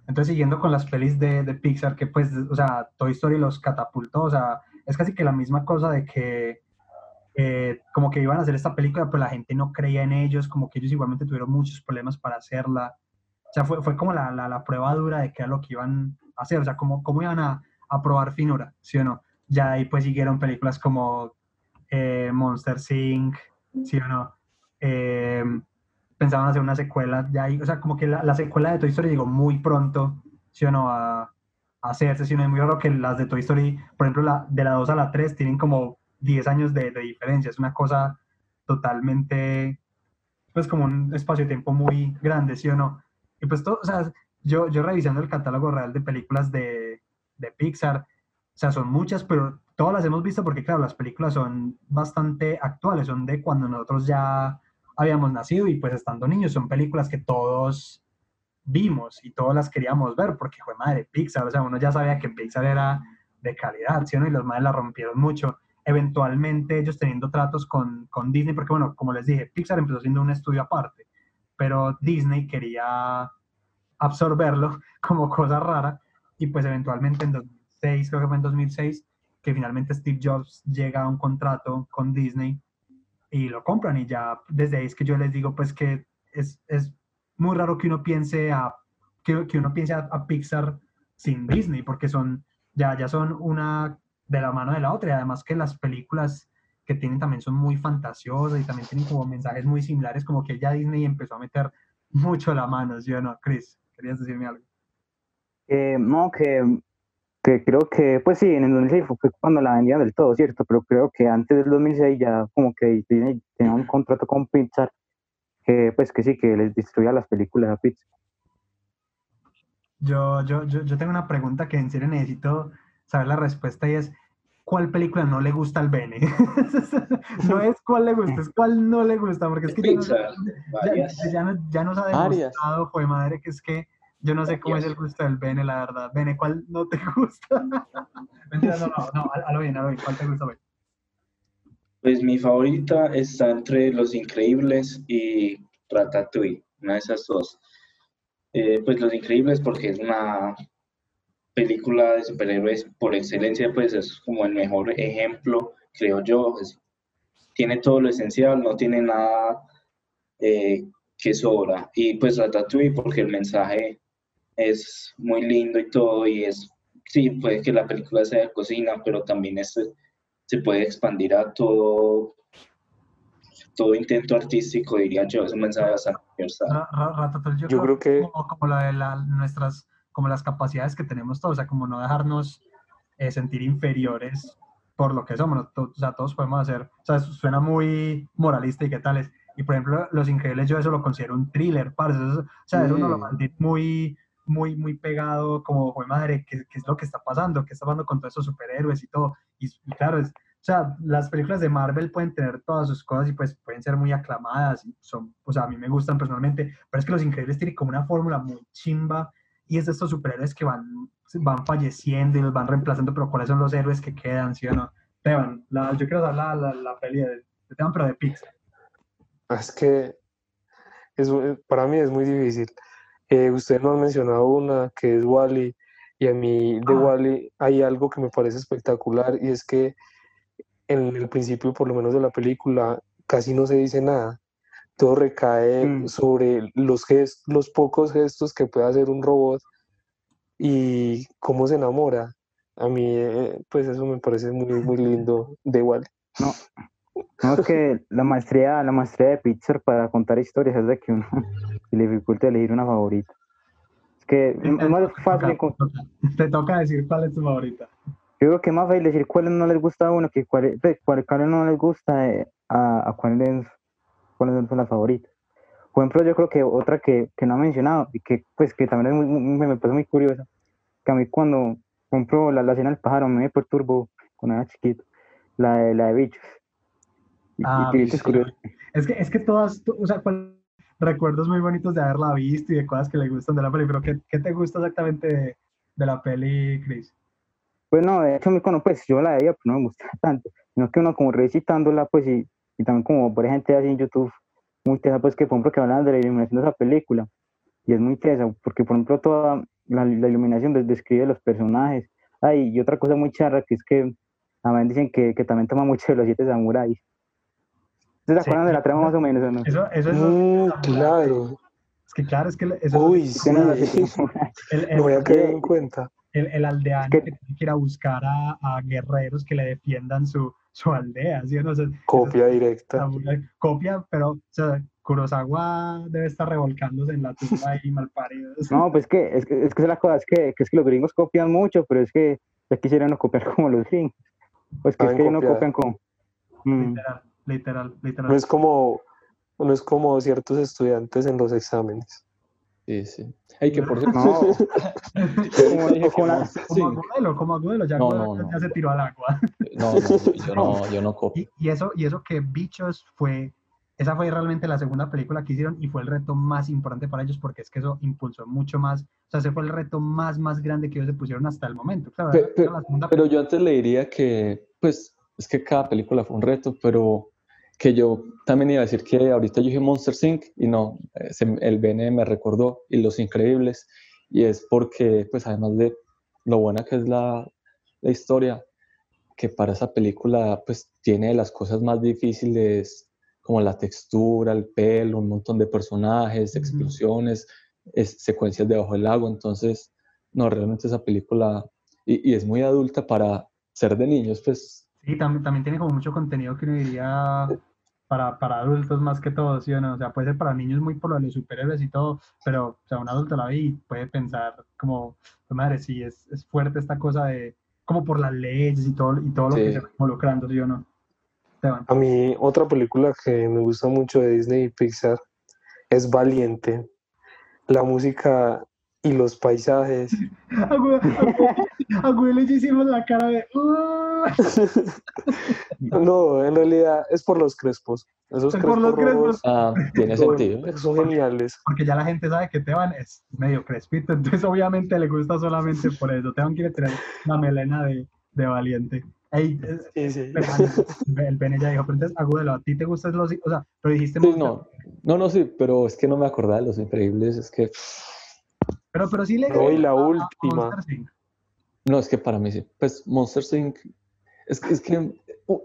Entonces, siguiendo con las pelis de, de Pixar, que pues, o sea, Toy Story los catapultó, o sea, es casi que la misma cosa de que eh, como que iban a hacer esta película, pero la gente no creía en ellos, como que ellos igualmente tuvieron muchos problemas para hacerla. O sea, fue, fue como la, la, la prueba dura de qué era lo que iban a hacer, o sea, cómo, cómo iban a, a probar finura, ¿sí o no? Ya ahí pues siguieron películas como eh, Monster Inc., ¿sí o no? Eh, pensaban hacer una secuela, ya ahí, o sea, como que la, la secuela de Toy Story llegó muy pronto, ¿sí o no? A, a hacerse, ¿sí o no? Es muy raro que las de Toy Story, por ejemplo, la, de la 2 a la 3 tienen como 10 años de, de diferencia, es una cosa totalmente, pues como un espacio-tiempo muy grande, ¿sí o no? Y pues todo, o sea, yo, yo revisando el catálogo real de películas de, de Pixar, o sea, son muchas, pero todas las hemos visto porque, claro, las películas son bastante actuales, son de cuando nosotros ya habíamos nacido y pues estando niños, son películas que todos vimos y todas las queríamos ver porque fue madre Pixar, o sea, uno ya sabía que Pixar era de calidad, ¿sí o no? Y los madres la rompieron mucho. Eventualmente ellos teniendo tratos con, con Disney, porque bueno, como les dije, Pixar empezó siendo un estudio aparte, pero Disney quería absorberlo como cosa rara y pues eventualmente en 2006, creo que fue en 2006, que finalmente Steve Jobs llega a un contrato con Disney y lo compran y ya desde ahí es que yo les digo pues que es, es muy raro que uno piense a que, que uno piense a, a, Pixar sin Disney porque son ya ya son una de la mano de la otra y además que las películas que tienen también son muy fantasiosas y también tienen como mensajes muy similares como que ya Disney empezó a meter mucho la mano, ¿sí o no? Chris, ¿querías decirme algo? Eh, no, que, que, creo que, pues sí, en el 2006 fue cuando la vendían del todo, ¿cierto? Pero creo que antes del 2006 ya como que Disney tenía un contrato con Pixar que, pues que sí, que les destruía las películas a Pixar. Yo, yo, yo, yo tengo una pregunta que en serio necesito saber la respuesta y es, ¿cuál película no le gusta al Bene? no es cuál le gusta, es cuál no le gusta, porque es que Pixar, ya, ya, ya, no, ya nos ha demostrado, fue madre, que es que yo no sé cómo es el gusto del Bene, la verdad. Bene, ¿cuál no te gusta? Mentira, no, no, no, a lo bien, a lo bien, ¿cuál te gusta, Bene? Pues mi favorita está entre Los Increíbles y Ratatouille, una de esas dos. Eh, pues Los Increíbles porque es una película de superhéroes por excelencia, pues es como el mejor ejemplo, creo yo. Es, tiene todo lo esencial, no tiene nada eh, que sobra. Y pues Ratatouille porque el mensaje es muy lindo y todo, y es, sí, puede que la película sea de cocina, pero también es se puede expandir a todo, todo intento artístico, diría yo, es un mensaje bastante universal. Yo, yo creo que... Como, como la de la, nuestras, como las capacidades que tenemos todos, o sea, como no dejarnos eh, sentir inferiores por lo que somos, o sea, todos podemos hacer, o sea, suena muy moralista y qué tal es, y por ejemplo, Los Increíbles yo eso lo considero un thriller, parce, eso, o sea, eso no lo mantiene muy, muy, muy pegado, como, fue madre, ¿qué, ¿qué, es lo que está pasando? ¿Qué está pasando con todos esos superhéroes y todo? Y, y, claro, es, o sea, las películas de Marvel pueden tener todas sus cosas y pues pueden ser muy aclamadas, y son, o sea, a mí me gustan personalmente, pero es que Los Increíbles tienen como una fórmula muy chimba y es de estos superhéroes que van, van falleciendo y los van reemplazando, pero ¿cuáles son los héroes que quedan, sí o no? Teban, la, yo quiero dar la, la, la peli de, de Teban, pero de Pixar. Es que es, para mí es muy difícil. Eh, ustedes no han mencionado una que es Wally, y a mí de ah. Wally hay algo que me parece espectacular y es que en el principio, por lo menos de la película, casi no se dice nada. Todo recae mm. sobre los, gestos, los pocos gestos que puede hacer un robot y cómo se enamora. A mí, eh, pues eso me parece muy, muy lindo de Wally. No, no, es que la maestría, la maestría de Pixar para contar historias es de que uno le dificulta elegir una favorita. Es que es más fácil. Te toca decir cuál es tu favorita. Yo creo que es más fácil decir cuáles no les gusta a uno que cuáles cuál, cuál no les gusta eh, a, a cuáles, cuáles son las favoritas. Por ejemplo, yo creo que otra que, que no ha mencionado y que pues que también es muy, me parece muy curiosa, que a mí cuando compro la, la cena del pájaro me perturbo cuando era chiquito, la de, la de bichos Ah, y, es, es, que, es que todas, o sea, recuerdos muy bonitos de haberla visto y de cosas que le gustan de la peli, pero ¿qué, qué te gusta exactamente de, de, la peli, Chris? Pues no, de hecho, cuando, pues yo la veía, pues no me gusta tanto, sino que uno como recitándola, pues y, y también como por ejemplo así en YouTube, muy tesa, pues que por ejemplo que hablan de la iluminación de esa película, y es muy tesa, porque por ejemplo toda la, la iluminación describe los personajes, ay, y otra cosa muy charra, que es que también dicen que, que también toma mucho de los siete samuráis, ¿Se acuerdan sí, de la trama más o menos? ¿o no? Eso, eso es. Mm, claro. Es que claro, es que. Eso Uy, es, sí. El, el, voy a caer en cuenta. El, el aldeano que tiene que ir a buscar a, a, guerreros que le defiendan su, su aldea. ¿sí? No sé, copia directa. Copia, pero o sea, Kurosawa debe estar revolcándose en la tumba y malparido. No, pues que, es que es que la cosa es que, que, es que los gringos copian mucho, pero es que ya quisieran no copiar como los gringos. Pues que es que ellos no copian como. Mm. Literal literal, literal. No es como, no es como ciertos estudiantes en los exámenes. Sí, sí. Hay que por cierto. No. como, dije como, no, sí. como Agudelo, como Agudelo, ya, no, no, no. ya se tiró al agua. No, no, yo no, yo no copio. Y, y, eso, y eso que Bichos fue esa fue realmente la segunda película que hicieron y fue el reto más importante para ellos porque es que eso impulsó mucho más, o sea, ese fue el reto más, más grande que ellos se pusieron hasta el momento. Claro, la Pero yo antes le diría que, pues, es que cada película fue un reto, pero que yo también iba a decir que ahorita yo dije Monster Inc. y no, el BN me recordó y Los Increíbles, y es porque, pues, además de lo buena que es la, la historia, que para esa película, pues, tiene las cosas más difíciles, como la textura, el pelo, un montón de personajes, explosiones, es- secuencias debajo del lago, entonces, no, realmente esa película, y, y es muy adulta para ser de niños, pues, Sí, también, también tiene como mucho contenido que uno diría para, para adultos más que todo, ¿sí o no? O sea, puede ser para niños muy por lo de los superhéroes y todo, pero o sea, un adulto la ve y puede pensar como, "Pues, madre, sí, es, es fuerte esta cosa de, como por las leyes y todo, y todo lo que Sí. se va involucrando, ¿sí o no? Esteban. A mí otra película que me gusta mucho de Disney y Pixar es Valiente. La música y los paisajes. A Gü- a Gü- le hicimos la cara de... "Uh". No, en realidad es por los crespos. Esos Es por los crespos ah, tiene son, sentido. son geniales. Porque ya la gente sabe que Teban es medio crespito, entonces obviamente le gusta solamente por eso. Teban quiere tener una melena de, de valiente. Ey, eh, Sí, sí. pero el Bene ya dijo, pero entonces, Agudelo, ¿a ti te gustan los... O sea, pero dijiste... Sí, no, no, sí, pero es que no me acordaba de Los Increíbles, es que, Pero, pero sí le... No, y la a- última. No, es que para mí sí, pues Monster Inc., es, que- es que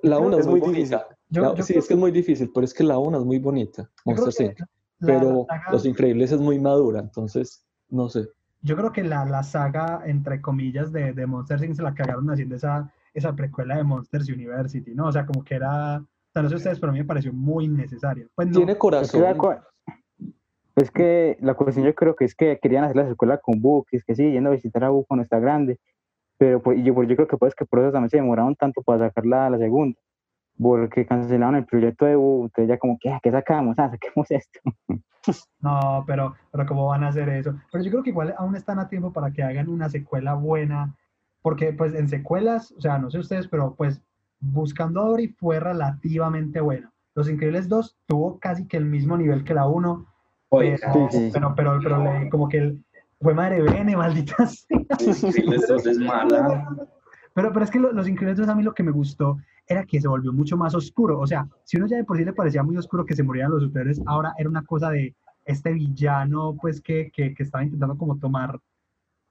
la una es, Es muy muy difícil. bonita, Yo- La- yo sí, es que es muy difícil, pero es que la una es muy bonita, Monster Inc., pero saga- Los Increíbles es muy madura, entonces, no sé. Yo creo que la, la saga, entre comillas, de, de Monster Inc. se la cagaron haciendo esa, esa precuela de Monsters University, ¿no? O sea, como que era... O sea, no sé ustedes, pero a mí me pareció muy innecesario. Pues no, Tiene corazón, es que la cuestión yo creo que es que querían hacer la secuela con Book, es que sí, yendo a visitar a Book cuando está grande, pero por- yo, yo creo que pues que por eso también se demoraron tanto para sacar la, la segunda, porque cancelaron el proyecto de Book, entonces ya como que, ah, ¿qué sacamos? Ah, saquemos esto. No, pero, pero ¿cómo van a hacer eso? Pero yo creo que igual aún están a tiempo para que hagan una secuela buena, porque pues en secuelas, o sea, no sé ustedes, pero pues Buscando a Dory fue relativamente buena. Los Increíbles 2 tuvo casi que el mismo nivel que la 1, Oye, pero, Sí, sí. pero, pero, pero le- como que el, fue madre bene, maldita sea. Increíbles 2 es mala. Pero, pero es que lo- Los Increíbles 2 a mí lo que me gustó era que se volvió mucho más oscuro. O sea, si uno ya de por sí le parecía muy oscuro que se morían los superhéroes, ahora era una cosa de este villano, pues, que, que, que estaba intentando como tomar...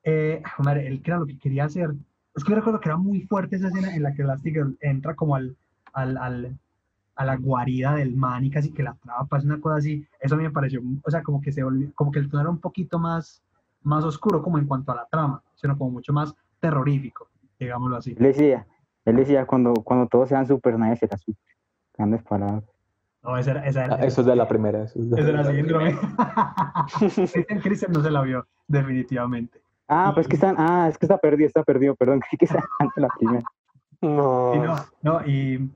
Eh, ah, madre, él que era lo que quería hacer. Es que yo recuerdo que era muy fuerte esa escena en la que Elastigirl entra como al, al, al- a la guarida del man y casi que la atrapa, es una cosa así. Eso a mí me pareció, o sea, como que se volvió, como que el tono era un poquito más, más oscuro como en cuanto a la trama, sino como mucho más terrorífico, digámoslo así. Él decía, él decía, cuando, cuando todos sean super, nadie será super. Grandes palabras. No, esa era, esa era, Ah, Eso es de la primera. Eso es de esa la síndrome. Christian no se la vio, definitivamente. Ah, pues que están, ah, es que está perdido, está perdido, perdón, creí que está antes de la primera. No, Y no, no, y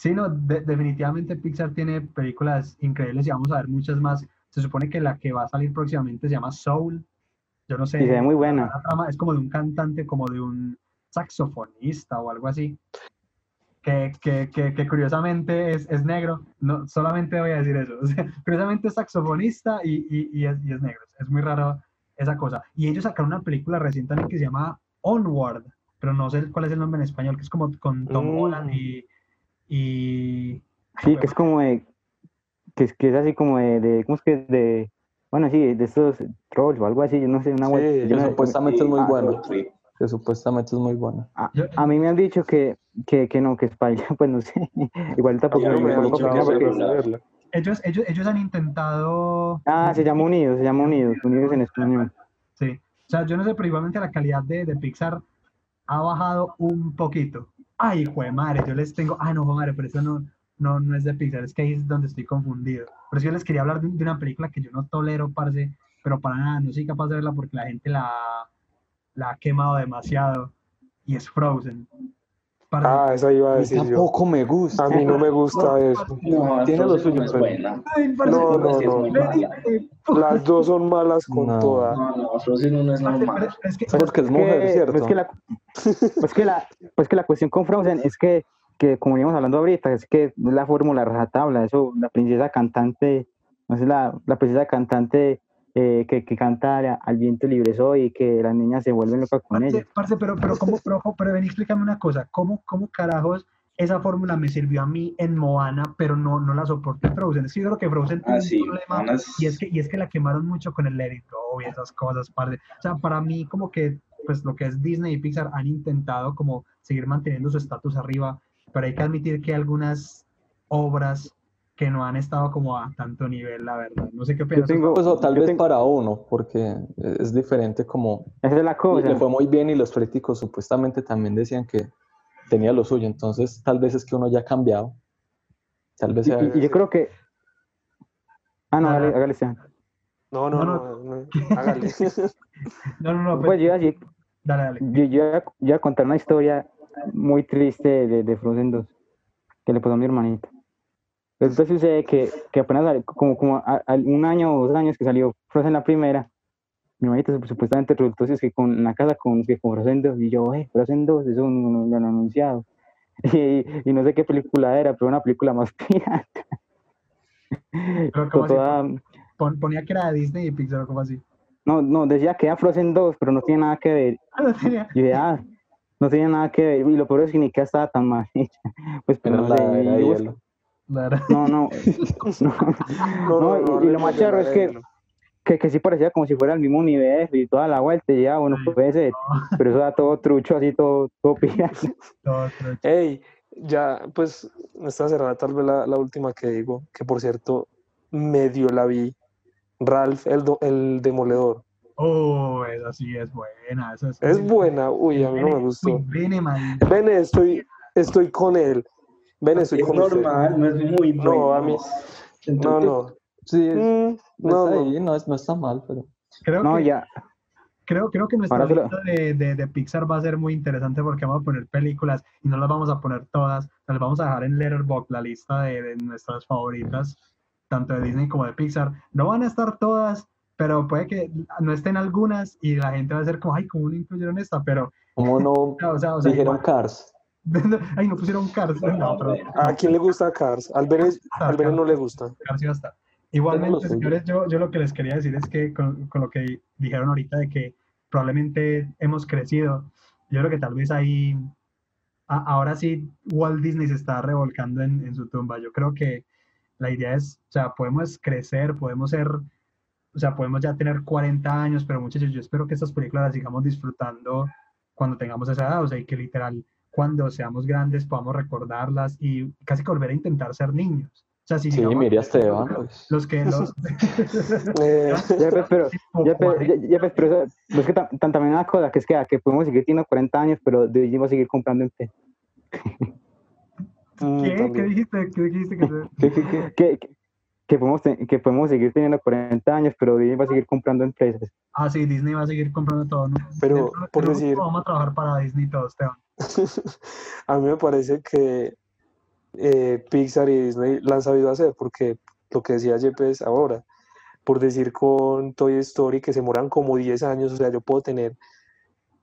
sí, no, de- definitivamente Pixar tiene películas increíbles y vamos a ver muchas más. Se supone que la que va a salir próximamente se llama Soul. Yo no sé. Sí, se ve muy buena. la trama es como de un cantante, como de un saxofonista o algo así. Que, que, que, que curiosamente es, es negro. No, solamente voy a decir eso. O sea, curiosamente es saxofonista y, y, y es, y es negro. Es muy raro esa cosa. Y ellos sacaron una película recientemente que se llama Onward, pero no sé cuál es el nombre en español, que es como con Tom Mm. Holland y, y Sí, que es como de, que es, que es así como de, de, ¿cómo es que? De, bueno, sí, de estos trolls o algo así, yo no sé, una Sí, vuelta- yo Que no- supuestamente es muy ah, bueno. Sí. Que supuestamente es muy bueno. A, Yo- a mí me han dicho que, que, que no, que Spider, pues no sé, igual tampoco me me han dicho que porque, es ellos, ellos, ellos han intentado... ah, se llama Unidos, se llama Unidos, Unidos en español. Sí. O sea, yo no sé, pero igualmente la calidad de, de Pixar ha bajado un poquito. Ay, hijo de madre, yo les tengo. Ah, no, hijo madre, pero eso no, no, no es de Pixar, es que ahí es donde estoy confundido. Pero sí yo les quería hablar de, de una película que yo no tolero, parce, pero para nada, no soy capaz de verla porque la gente la, la ha quemado demasiado. Y es Frozen. Ah, esa iba a decir yo. tampoco me gusta. A mí no me gusta eso. No, Tiene lo suyo, no es pero- buena. ay, parce, No, no, no. Las dos son malas con No. todas. No, no, Frozen 1 es normal. es que, Porque es mujer, que, ¿cierto? pues que la, pues que la, pues que la cuestión con Frozen es que que como íbamos hablando ahorita, es que es la fórmula rajatabla, eso, la princesa cantante, no sé, la, la princesa cantante eh, que, que canta al viento libre soy y que las niñas se vuelven locas con Parce, ella. parce, pero, pero, ¿cómo, pero, pero ven, explícame una cosa, ¿cómo, cómo carajos esa fórmula me sirvió a mí en Moana, pero no, no la soporté en Frozen? Es que yo creo que Frozen tuvo Ah, un sí, problema, Moana es- y es, que, y es que la quemaron mucho con el Let It Go y esas cosas, parce. O sea, para mí como que, pues lo que es Disney y Pixar han intentado como seguir manteniendo su estatus arriba, pero hay que admitir que algunas obras que no han estado como a tanto nivel, la verdad. No sé qué opinas. tengo- Pues, o tal Yo vez tengo- para uno, porque es diferente como Esa es la cosa. le fue muy bien y los críticos supuestamente también decían que tenía lo suyo, entonces tal vez es que uno ya ha cambiado. Tal vez Y, sea- y- yo creo que... Ah, no, Ajá. hágale, hágale, Esteban. No, no, No, no, no, hágale. No, no, no, Pues pues, yo, iba a decir- dale, dale. yo, yo yo iba a contar una historia muy triste de, de Frozen 2 que le pasó a mi hermanita. Resulta sucede que, que apenas como, como a- a- un año o dos años que salió Frozen la primera, mi sup- supuestamente resultó si es que con en la casa con, que con Frozen 2 y yo, eh, Frozen 2, eso no, no lo han anunciado. Y, y no sé qué película era, pero una película más pirata. Ponía que era de Disney y Pixar, como así? no, no, decía que era Frozen 2, pero no tiene nada que ver. Ah, no tenía. Dije, ah, no tenía nada que ver. Y lo peor es que ni que estaba tan mal hecha. Pues, pero no sé, era y. Claro. No, no, no, no, y, y lo más charro es que, que, que sí parecía como si fuera el mismo universo y toda la vuelta, y ya, bueno, puede ser, pero eso era todo trucho, así todo, todo trucho. Ey, ya, pues, está cerrada tal vez la, la última que digo, que por cierto, medio la vi. Ralph, el, do- el demoledor. Oh, esa sí es buena. Esa es, Es buena, uy, a mí no me gustó. Bene, man. Bene, estoy, estoy con él. Es normal, no es muy bueno. No, a mí- No, no. Sí, es- Mm, no, no, está no. ahí, no, es- no está mal, pero Creo No, que, ya, creo, creo que nuestra Ahora lista de, de, de Pixar va a ser muy interesante porque vamos a poner películas y no las vamos a poner todas. Las vamos a dejar en Letterboxd, la lista de, de nuestras favoritas, tanto de Disney como de Pixar. No van a estar todas, pero puede que no estén algunas y la gente va a ser como, ay, ¿cómo no incluyeron esta? Pero, como no o sea, o sea, o sea, dijeron igual- Cars. Ay, no pusieron Cars. No, pero ¿A quién le gusta Cars? Al Bene, al Bene no le gusta. Cars iba a estar. Tengo Igualmente, señores, yo, yo lo que les quería decir es que con, con lo que dijeron ahorita de que probablemente hemos crecido, yo creo que tal vez ahí, a- ahora sí, Walt Disney se está revolcando en, en su tumba. Yo creo que la idea es, o sea, podemos crecer, podemos ser, o sea, podemos ya tener 40 años, pero muchachos, yo espero que estas películas las sigamos disfrutando cuando tengamos esa edad, o sea, y que literal, cuando seamos grandes podamos recordarlas y casi que volver a intentar ser niños. O sea, si Sí, digamos, Miriam Esteban, pues. los que los Eh, ya, pues, pero, ya, 40, ya, ya, pues, pero eso- es que tam- tam- también una cosa, que es que, ah, que podemos seguir teniendo 40 años, pero debemos seguir comprando en P. mm, ¿Qué? ¿Qué también. dijiste? ¿Qué dijiste? ¿Qué, qué, qué? Que, podemos, que podemos seguir teniendo 40 años, pero Disney va a seguir comprando empresas. Ah, sí, Disney va a seguir comprando todo, ¿no? Pero, por de decir- Vamos a trabajar para Disney todos, Esteban. A mí me parece que eh, Pixar y Disney la han sabido hacer, porque lo que decía Yepes ahora, por decir con Toy Story que se moran como 10 años, o sea, yo puedo tener,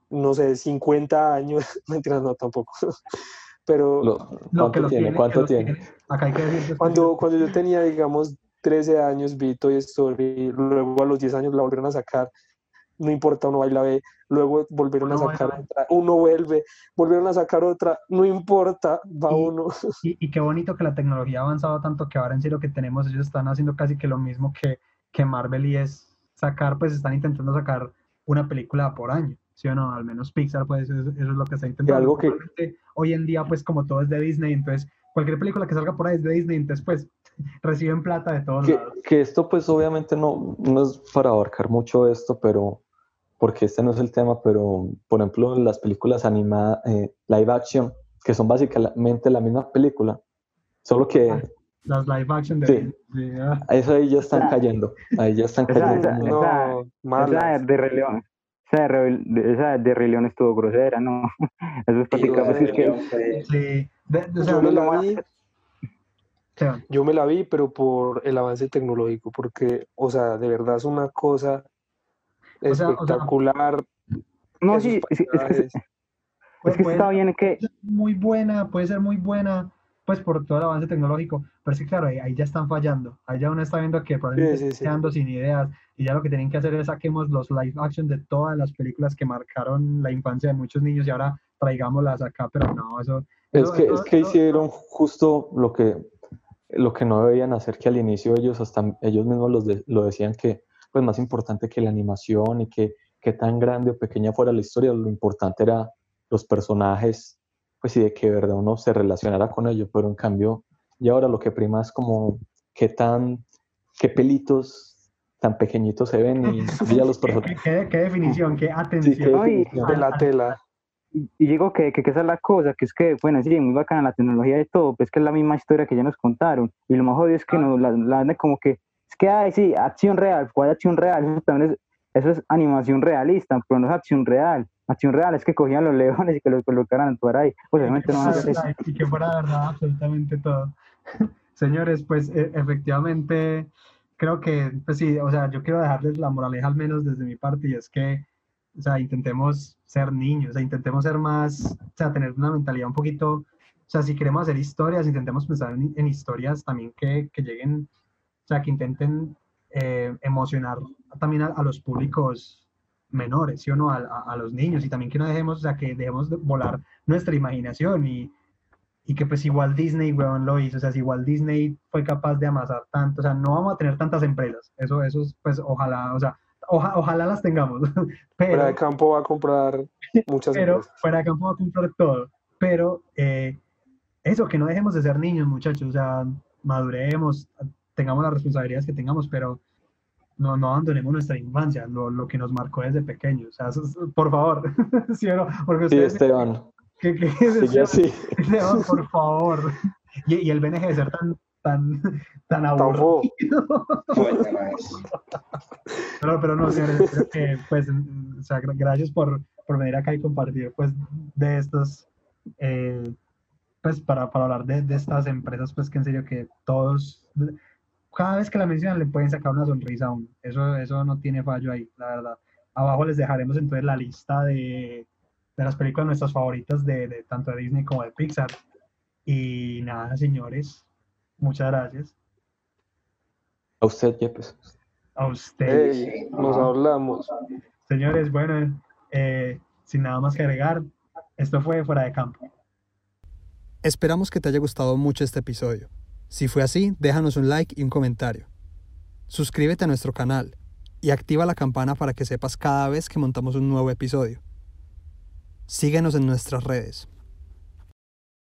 no sé, 50 años, mentira, no, tampoco, pero Lo- ¿Cuánto tiene? tiene, ¿Cuánto tiene? tiene. Acá hay que decir cuando, cuando yo tenía, digamos, 13 años, vi Toy Story, luego a los 10 años la volvieron a sacar, no importa, uno va y la ve, luego volvieron a Uno sacar otra, uno vuelve, volvieron a sacar otra, no importa, va Y- uno. Y, y qué bonito que la tecnología ha avanzado tanto que ahora en sí lo que tenemos, ellos están haciendo casi que lo mismo que, que Marvel y es sacar, pues están intentando sacar una película por año, ¿sí o no? Al menos Pixar, pues eso, eso es lo que está intentando. algo que- Hoy en día, pues como todo es de Disney, entonces cualquier película que salga por ahí es de Disney, entonces pues reciben plata de todos Que, lados. que esto pues obviamente no, no es para abarcar mucho esto, pero porque este no es el tema, pero por ejemplo las películas animadas, eh, live action, que son básicamente la misma película, solo que Ah. Las live action de Sí. Disney, ah. eso ahí ya están cayendo, ahí ya están cayendo. esa- muy- No, Esa- Esa malas. de Rey León. Esa de, Rey- esa de Rey León estuvo grosera, ¿no? Eso es prácticamente es que, Fue- Sí, de- de- o sea, Yo me la vi, yo me la vi, pero por el avance tecnológico, porque, o sea, de verdad es una cosa O sea, o sea, espectacular. No, sí, sí, es que, es que puede está bien que... muy buena, puede ser muy buena, pues por todo el avance tecnológico, pero sí, claro, ahí, ahí ya están fallando. Ahí ya uno está viendo que probablemente Sí, sí, están sí. quedando sin ideas y ya lo que tienen que hacer es saquemos los live action de todas las películas que marcaron la infancia de muchos niños y ahora traigámoslas acá, pero no, eso... Es eso- que, eso- es que eso- hicieron justo lo que, lo que no debían hacer, que al inicio ellos hasta ellos mismos los de- lo decían que pues más importante que la animación y que, que tan grande o pequeña fuera la historia, lo importante era los personajes, pues y de que de verdad uno se relacionara con ellos, pero en cambio, y ahora lo que prima es como qué tan, qué pelitos tan pequeñitos se ven y ya los ¿Qué, personajes. qué- qué definición, qué qué atención. Ay, definición. De la tela. Y y digo que, que, que esa es la cosa, que es que, bueno, sí, muy bacana la tecnología y todo, pero es que es la misma historia que ya nos contaron. Y lo más jodido es que nos la, la como que, es que, ay, sí, acción real, ¿cuál acción real? Eso también es, eso es animación realista, pero no es acción real. Acción real es que cogían los leones y que los colocaran a actuar ahí. Pues obviamente no van a hacer eso. y que fuera verdad absolutamente todo. Señores, pues e- efectivamente creo que, pues sí, o sea, yo quiero dejarles la moraleja al menos desde mi parte y es que, o sea, intentemos ser niños, o sea, intentemos ser más, o sea, tener una mentalidad un poquito, o sea, si queremos hacer historias, intentemos pensar en, en historias también que, que lleguen, o sea, que intenten eh, emocionar también a, a los públicos menores, ¿sí o no? A, a- a los niños. Y también que no dejemos, o sea, que dejemos de volar nuestra imaginación. Y, y que pues igual Disney, weón, lo hizo, o sea, si igual Disney fue capaz de amasar tanto, o sea, no vamos a tener tantas empresas, eso, eso es, pues ojalá, o sea, oja- ojalá las tengamos, Fuera pero, de campo va a comprar muchas pero empresas. fuera de campo va a comprar todo, pero eh, eso, que no dejemos de ser niños, muchachos, o sea, maduremos, tengamos las responsabilidades que tengamos, pero no, no abandonemos nuestra infancia, lo, lo que nos marcó desde pequeños, o sea, eso es- por favor, ¿sí o no? Porque Sí, Esteban, ¿qué, qué- sigue así. Esteban, por favor. Y, y el BNG de ser tan, tan, tan aburrido. Pero, pero no, señores, creo que, pues, o sea, gra- gracias por, por venir acá y compartir, pues, de estos, eh, pues, para, para hablar de, de estas empresas, pues, que en serio que todos, cada vez que la mencionan le pueden sacar una sonrisa a uno. Eso, eso no tiene fallo ahí, la verdad. Abajo les dejaremos entonces la lista de, de las películas nuestras favoritas de, de tanto de Disney como de Pixar. Y nada, señores, muchas gracias. A usted, Yepes. A ustedes. Ey, nos hablamos. Señores, bueno, eh, sin nada más que agregar, esto fue Fuera de Campo. Esperamos que te haya gustado mucho este episodio. Si fue así, déjanos un like y un comentario. Suscríbete a nuestro canal y activa la campana para que sepas cada vez que montamos un nuevo episodio. Síguenos en nuestras redes.